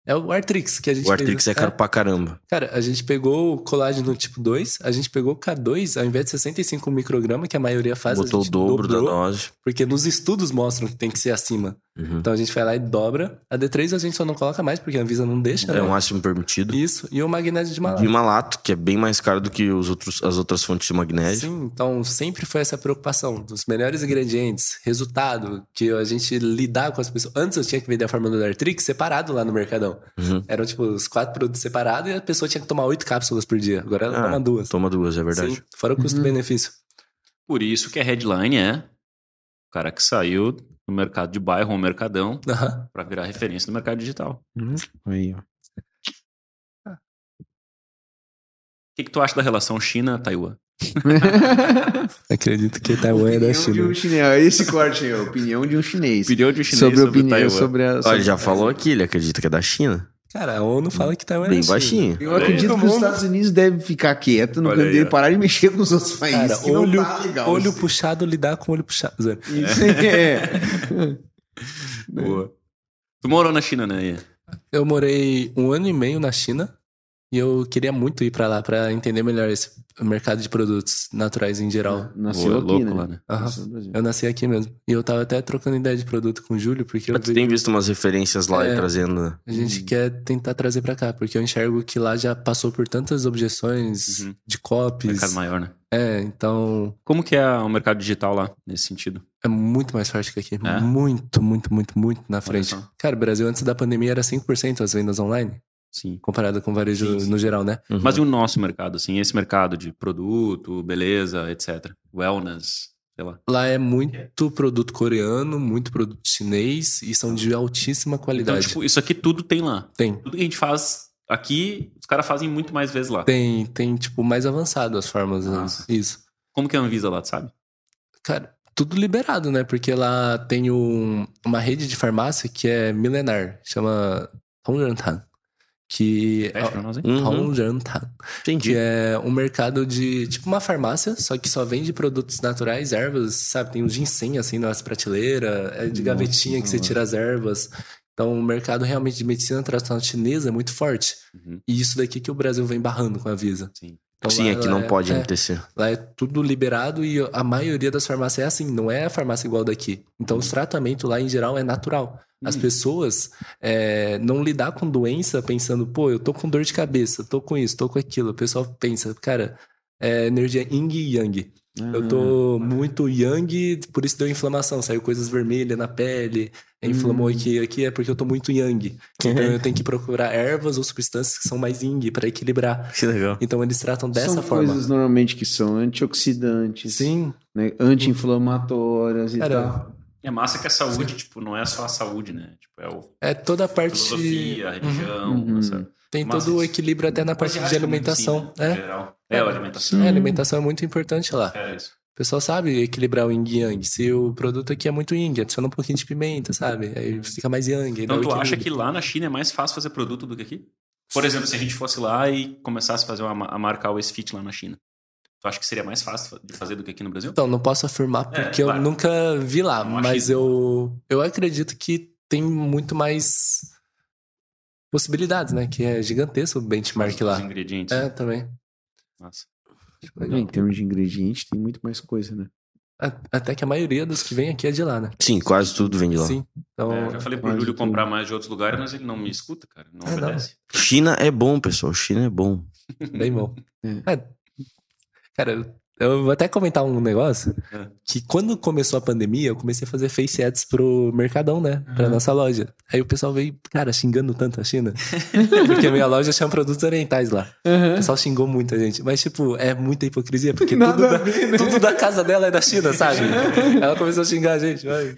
é o Artrix, que a gente O Artrix fez, é caro pra caramba. Cara, a gente pegou o colágeno tipo 2, a gente pegou o K2, ao invés de 65 micrograma, que a maioria faz, Botou o dobro da dobrou, dose. Porque nos estudos mostram que tem que ser acima. Uhum. Então a gente vai lá e dobra. A D3 a gente só não coloca mais, porque a Anvisa não deixa, É né? o máximo permitido. Isso, e o magnésio de malato. De malato, que é bem mais caro do que os outros, as outras fontes de magnésio. Sim, então sempre foi essa preocupação dos melhores ingredientes, resultado, que a gente lidar com as pessoas. Antes eu tinha que vender a fórmula do Artrix separado lá no Mercadão. Uhum. Eram tipo os quatro produtos separados e a pessoa tinha que tomar oito cápsulas por dia. Agora ela Ah, toma duas. Toma duas, é verdade. Sim, fora o custo-benefício. Por isso que a headline é o cara que saiu do mercado de bairro ou mercadão Aham. pra virar referência no mercado digital. Aí, ó. O que, que tu acha da relação China-Taiwan? Acredito que Taiwan é da Opinião de China. um chinês. Esse corte aí, ó. Opinião de um chinês. Opinião de um chinês sobre, sobre, opinião, Taiwan. sobre a. Olha, já falou aqui, ele acredita que é da China. Cara, a ONU fala que Taiwan é Bem China. baixinho. Eu acredito que os Estados Unidos devem ficar quieto no Olha canto dele, parar de mexer com os outros países. Cara, que não olho, tá legal. olho isso. puxado lidar com olho puxado. Isso é. Boa. Tu morou na China, né? Eu morei um ano e meio na China e eu queria muito ir pra lá pra entender melhor esse mercado de produtos naturais em geral. Nasceu Boa, aqui, louco né? lá, né? Brasil. Eu nasci aqui mesmo. E eu tava até trocando ideia de produto com o Júlio, porque eu Mas tu vi- tem visto umas referências lá É. e trazendo. a gente quer tentar trazer pra cá, porque eu enxergo que lá já passou por tantas objeções Uhum. de copies. Mercado maior, né? É, então Como que é o mercado digital lá, nesse sentido? é muito mais forte que aqui. É? Muito, muito, muito, muito na frente. Cara, o Brasil antes da pandemia era 5% as vendas online, Sim. comparado com o varejo Sim, sim. no geral, né? Uhum. Mas e o nosso mercado, assim? Esse mercado de produto, beleza, etc. Wellness, sei lá. Lá é muito produto coreano, muito produto chinês e são de altíssima Então, qualidade. tipo, isso aqui tudo tem lá. Tem. Tudo que a gente faz aqui, os caras fazem muito mais vezes lá. Tem, tem, tipo, mais avançado as formas. Nossa. Isso. Como que é a Anvisa lá, tu sabe? Cara, tudo liberado, né? Porque lá tem um- uma rede de farmácia que é milenar, chama Hongyantan. Que Pede pra nós, hein? Uhum. Entendi. que é um mercado de tipo uma farmácia, só que só vende produtos naturais, ervas, sabe? Tem um ginseng assim nas prateleiras, é de Nossa, gavetinha que você nossa. tira as ervas. Então, o mercado realmente de medicina tradicional chinesa é muito forte. Uhum, E isso daqui que o Brasil vem barrando com a Visa. sim. Então, Sim, lá- aqui lá não é- pode é, acontecer. Lá é tudo liberado e a maioria das farmácias é assim, não é a farmácia igual daqui. Então, os tratamentos lá em geral é natural. As Hum. pessoas é, não lidar com doença pensando, pô, eu tô com dor de cabeça, tô com isso, tô com aquilo. O pessoal pensa, cara, é energia yin e yang. Eu tô muito yang, por isso deu inflamação, saiu coisas vermelhas na pele, inflamou Hum. aqui, aqui é porque eu tô muito yang. Então eu tenho que procurar ervas ou substâncias que são mais yin para equilibrar. Que legal. Então eles tratam dessa São forma. coisas normalmente que são antioxidantes, Sim, né, anti-inflamatórias e Cara, tal. É massa que a saúde, tipo, não é só a saúde, né? Tipo, é o É toda a parte. filosofia, a religião, Uhum. essa... Tem todo o equilíbrio até na parte de alimentação. medicina, É. geral. É, a alimentação. É, a alimentação é muito importante lá. É isso. O pessoal sabe equilibrar o yin e yang. Se o produto aqui é muito yin, adiciona um pouquinho de pimenta, sabe? Aí fica mais yang. Então tu acha que lá na China é mais fácil fazer produto do que aqui? Por exemplo, se a gente fosse lá e começasse a fazer uma, a marca Always Fit lá na China. Tu acha que seria mais fácil de fazer do que aqui no Brasil? Então, não posso afirmar É, porque claro. eu nunca vi lá, Não mas eu, eu acredito que tem muito mais possibilidades, né? Que é gigantesco o benchmark Os lá. ingredientes. É, também. Nossa. É, em termos de ingredientes, tem muito mais coisa, né? A- Até que a maioria dos que vem aqui é de lá, né? Sim, quase tudo vem de lá. Sim. Então, É, eu já falei pro Júlio comprar mais de outros lugares, mas ele não me escuta, cara. Não É, não. obedece. China é bom, pessoal. China é bom. Bem bom. É. É. Cara, eu vou até comentar um negócio. É. Que quando começou a pandemia, eu comecei a fazer face ads pro Mercadão, né? Pra Uhum. nossa loja. Aí o pessoal veio, cara, xingando tanto a China. porque a minha loja tinha produtos orientais lá. O pessoal xingou muita gente. Mas, tipo, é muita hipocrisia, porque Nada tudo a da, ver, né? tudo da casa dela é da China, sabe? Ela começou a xingar a gente. vai.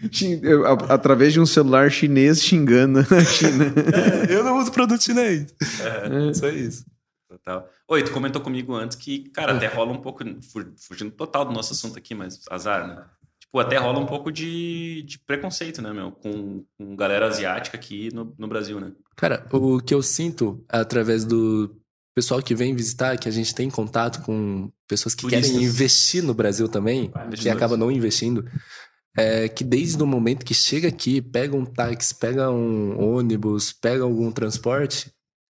A- Através de um celular chinês xingando a China. Eu não uso produto chinês. É, Só isso. total. Oi, tu comentou comigo antes que, cara, até rola um pouco, fu- fugindo total do nosso assunto aqui, mas azar, né? Tipo, até rola um pouco de, de preconceito, né, meu? Com, com galera asiática aqui no, no Brasil, né? Cara, o que eu sinto através do pessoal que vem visitar, que a gente tem contato com pessoas que Turistas. querem investir no Brasil também, Ah, que investidores. acabam não investindo, é que desde o momento que chega aqui, pega um táxi, pega um ônibus, pega algum transporte,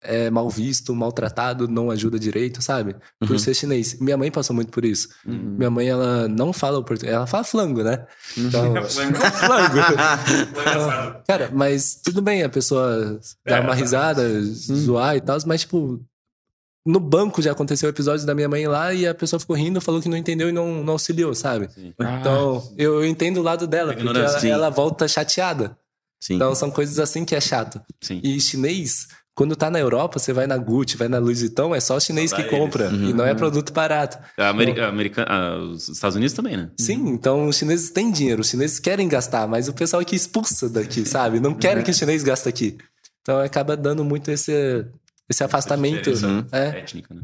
é mal visto, maltratado, não ajuda direito, sabe? Por Uhum. ser chinês. Minha mãe passou muito por isso. Uhum. Minha mãe, ela não fala o português, ela fala flango, né? Então, Flango. Cara, mas tudo bem a pessoa dar É, uma tá. risada, zoar e tal, mas tipo, no banco já aconteceu o episódio da minha mãe lá e a pessoa ficou rindo, falou que não entendeu e não, não auxiliou, sabe? Sim. Então, eu, eu entendo o lado dela, porque ela, ela volta chateada. Sim. Então, são coisas assim que é chato. Sim. E chinês, quando tá na Europa, você vai na Gucci, vai na Louis Vuitton, é só chinês Só que compra. eles. E não é Uhum. produto barato. A Ameri- a America- ah, os Estados Unidos também, né? Sim, então os chineses têm dinheiro, os chineses querem gastar, mas o pessoal aqui expulsa daqui, sabe? Não querem que o chinês gaste aqui. Então acaba dando muito esse, esse afastamento. Diferença É, Étnica, né?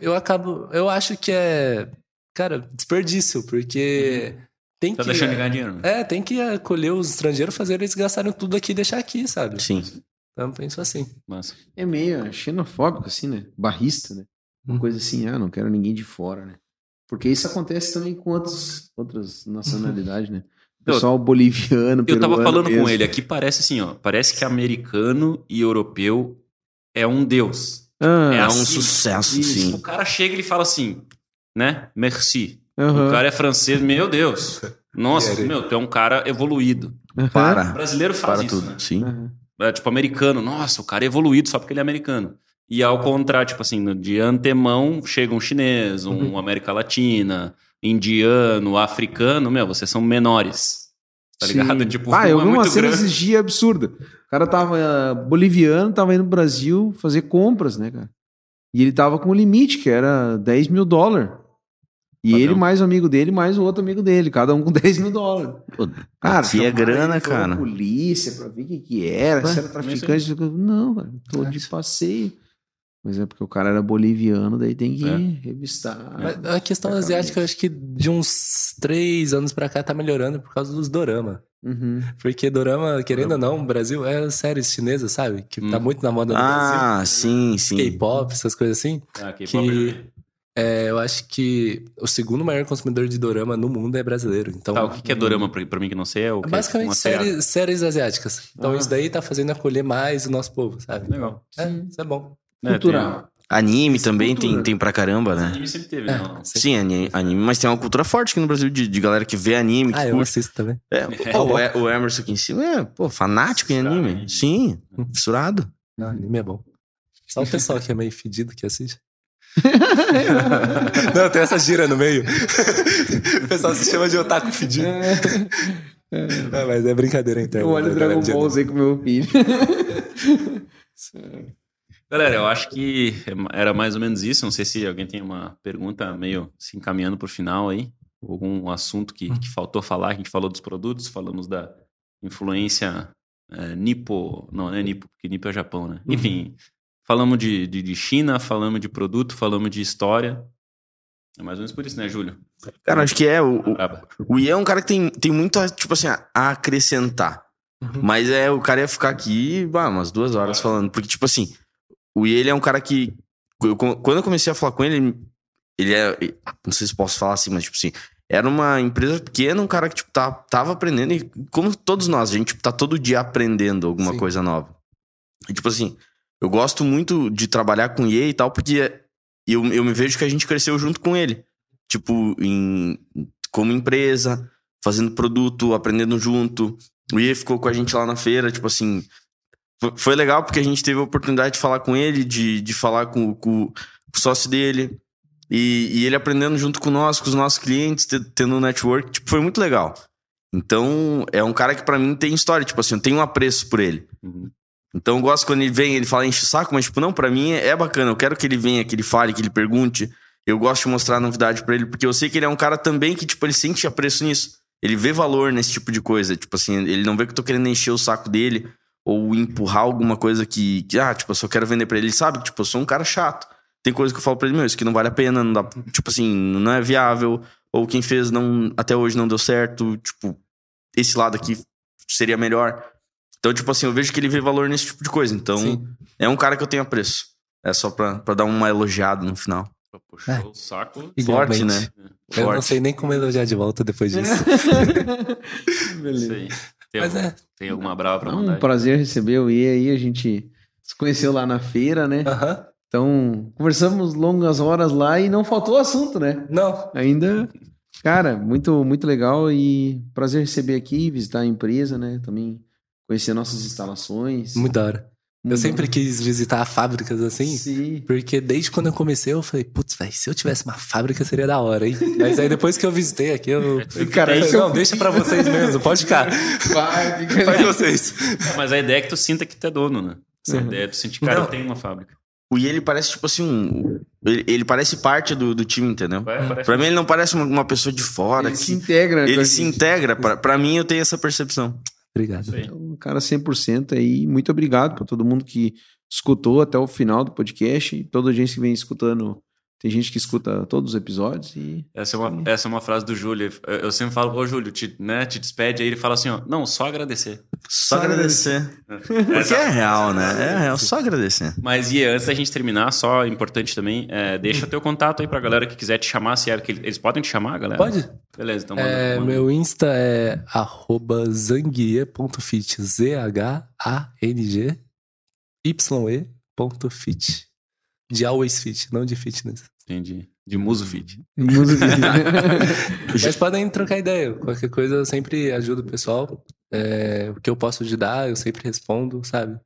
eu acabo, eu acho que é, cara, desperdício, porque tem Tá que deixando de ganhar dinheiro, né? é, tem que acolher os estrangeiros, fazer eles gastarem tudo aqui e deixar aqui, sabe? Sim. Então eu penso assim. Mas, É meio xenofóbico, assim, né? Barrista, né? Uma Hum. coisa assim, ah, não quero ninguém de fora, né? Porque isso acontece também com outros, outras nacionalidades, né? Eu- Pessoal boliviano, eu tava peruano falando mesmo. com ele aqui, parece assim, ó. Parece que americano e europeu é um deus. Ah, É É um assim, sucesso, isso. sim. O cara chega e ele fala assim, né? Merci. aham, O cara é francês, meu Deus. Nossa, meu, tu é um cara evoluído. O Para. brasileiro faz Para isso, tudo. né? Sim. aham. É, tipo, americano. Nossa, o cara é evoluído só porque ele é americano. E ao contrário, tipo assim, no- de antemão chega um chinês, um América Latina, indiano, africano, meu, vocês são menores. Tá Sim. ligado? Tipo, ah, eu é vi uma cena esses dias absurda. O cara tava ah, boliviano, tava indo pro Brasil fazer compras, né, cara? E ele tava com um limite, que era 10 mil dólares. E ele mais um amigo dele, mais o outro amigo dele, cada um com 10 mil dólares. Pô, Cara, aqui é grana, cara. polícia pra ver o que que era, se era traficante. Não, cara, tô de passeio. Mas é porque o cara era boliviano, daí tem que É. revistar. Mas a questão asiática, eu acho que de uns três anos pra cá tá melhorando por causa dos dorama. Uhum. Porque dorama, querendo ou não, o Brasil é séries chinesas, sabe? Que tá Hum. muito na moda no Brasil. Ah, sim, sim. K-pop, essas coisas assim. Ah, K-pop que- É, eu acho que o segundo maior consumidor de dorama no mundo é brasileiro. Então, Tá, o que, que é dorama pra, mim que não sei? É o é basicamente séries, séries asiáticas. Então Ah. isso daí tá fazendo acolher mais o nosso povo, sabe? Legal. É, isso é bom. É, Cultural. Anime também tem, cultura. tem pra caramba, tem- né? Anime sempre teve, É, não. sim. Sim, ani- anime, mas tem uma cultura forte aqui no Brasil de, de galera que vê anime, que Ah, eu curte. assisto também. É, pô, o, o Emerson aqui em cima é, pô, fanático em anime. anime. Sim, fissurado. Não, anime é bom. Só o pessoal que é meio fedido que assiste. Não, tem essa gira no meio. O pessoal se chama de otaku fedido. Não, mas é brincadeira interna. Eu olho da Dragon Ball. Z com meu filho. Galera, eu acho que era mais ou menos isso. Não sei se alguém tem uma pergunta meio se encaminhando pro final aí. Algum assunto que, que faltou falar. A gente falou dos produtos, falamos da influência é, nipo. Não, não é nipo, porque nipo é Japão, né? Enfim, falamos de, de, de China, falamos de produto, falamos de história. É mais ou menos por isso, né, Júlio? Cara, acho que é. O, o, o Ian é um cara que tem, tem muito, a, tipo assim, a, a acrescentar. Uhum. Mas é, o cara ia ficar aqui, bah, umas duas horas falando. Porque, tipo assim, o Ian ele é um cara que. eu- quando eu comecei a falar com ele, ele é. Não sei se posso falar assim, mas, tipo assim, era uma empresa pequena, um cara que, tipo, tá, tava aprendendo. E como todos nós, a gente tipo, tá todo dia aprendendo alguma Sim. coisa nova. E, tipo assim, eu gosto muito de trabalhar com o Ian e tal, porque eu, eu me vejo que a gente cresceu junto com ele. Tipo, em, como empresa, fazendo produto, aprendendo junto. O Ian ficou com a gente lá na feira, tipo assim. Foi, legal porque a gente teve a oportunidade de falar com ele, de, de falar com, com o sócio dele. E, e ele aprendendo junto com nós, com os nossos clientes, te- tendo um network. Tipo, foi muito legal. Então, é um cara que pra mim tem história. Tipo assim, eu tenho um apreço por ele. Uhum. Então eu gosto quando ele vem, ele fala enche o saco, mas tipo, não, pra mim é, bacana. Eu quero que ele venha, que ele fale, que ele pergunte. Eu gosto de mostrar novidade pra ele, porque eu sei que ele é um cara também que, tipo, ele sente apreço nisso. Ele vê valor nesse tipo de coisa. Tipo assim, ele não vê que eu tô querendo encher o saco dele ou empurrar alguma coisa que, que ah, tipo, eu só quero vender pra ele. Ele sabe que, tipo, eu sou um cara chato. Tem coisa que eu falo pra ele, meu, isso aqui não vale a pena, não dá, tipo assim, não é viável. Ou quem fez não, até hoje não deu certo. Tipo, esse lado aqui seria melhor. Então, tipo assim, eu vejo que ele vê valor nesse tipo de coisa. Então, Sim. é um cara que eu tenho apreço. É só pra, pra dar uma elogiada no final. Puxou É. o saco. Igualmente. Forte, né? Eu não Forte. sei nem como elogiar de volta depois disso. Isso Beleza. aí. Tem, Mas algum- é. tem alguma brava pra É mandar? um aí? prazer receber o Iê aí. A gente se conheceu lá na feira, né? Aham. Então, conversamos longas horas lá e não faltou assunto, né? Não. Ainda, cara, muito, muito legal e prazer receber aqui, visitar a empresa, né? Também conhecer nossas instalações. Muito da hora. Eu sempre quis visitar fábricas assim. Sim. Porque desde quando eu comecei, eu falei, putz, velho, se eu tivesse uma fábrica seria da hora, hein? Mas aí depois que eu visitei aqui, eu. Cara, Eu falei, eu- não, deixa pra vocês mesmo, pode ficar. Vai, fica Faz vocês. Mas a ideia é que tu sinta que tu é dono, né? A Uhum. ideia é tu sentir, cara, Não. eu tenho uma fábrica. O I, ele parece, tipo assim, um. Ele, ele parece parte do, do time, entendeu? Parece- Pra mim, ele não parece uma, uma pessoa de fora. Ele que- se integra. com ele se gente. integra. Pra, pra mim, eu tenho essa percepção. Obrigado. Então, cara, 100% aí. Muito obrigado pra todo mundo que escutou até o final do podcast e toda a gente que vem escutando Tem gente que escuta todos os episódios e. Essa é uma, essa é uma frase do Júlio. Eu, eu sempre falo, ô Júlio, te, né, te despede. Aí ele fala assim, ó, não, só agradecer. Só agradecer. Porque Essa- é real, né? É real, só agradecer. Mas, e antes da gente terminar, só importante também, é, deixa teu contato aí pra galera que quiser te chamar, se é que eles podem te chamar, galera? Pode? Beleza, então manda. É, manda. meu Insta é arroba zanguie.fit. Z-H-A-N-G Y-E.fit. De always fit, não de fitness. Entendi. De muso fit. Música. Mas podem trocar ideia. Qualquer coisa eu sempre ajudo o pessoal. É, o que eu posso ajudar, eu sempre respondo, sabe?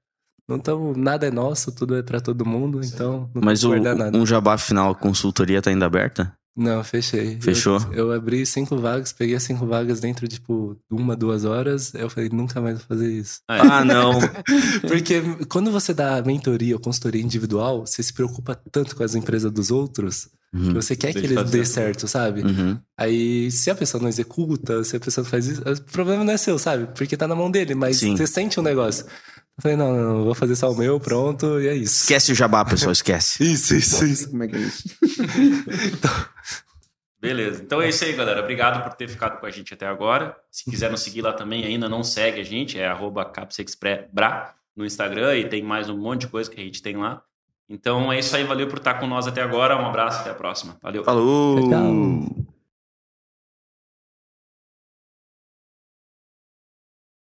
Não tamo, nada é nosso, tudo é pra todo mundo, então não Mas o, nada. um jabá final, a consultoria tá ainda aberta? Não, fechei. Fechou? Eu, eu abri cinco vagas, peguei as cinco vagas dentro de, tipo, uma, duas horas. Eu falei, nunca mais vou fazer isso. Ah, é. Ah, não. Porque quando você dá mentoria ou consultoria individual, você se preocupa tanto com as empresas dos outros que Uhum. você quer que Tem que eles dê certo, sabe? Uhum. Aí, se a pessoa não executa, se a pessoa não faz isso, o problema não é seu, sabe? Porque tá na mão dele, mas Sim. você sente um negócio. Eu falei, não, não, não, vou fazer só o meu, pronto, e é isso. Esquece o jabá, pessoal, esquece. Isso, isso, isso. Como é que é isso? Beleza. Então é isso aí, galera. Obrigado por ter ficado com a gente até agora. Se quiser nos seguir lá também, ainda não segue a gente, é arroba capsexpressbra no Instagram e tem mais um monte de coisa que a gente tem lá. Então é isso aí, valeu por estar com nós até agora. Um abraço, até a próxima. Valeu. Falou! Tchau.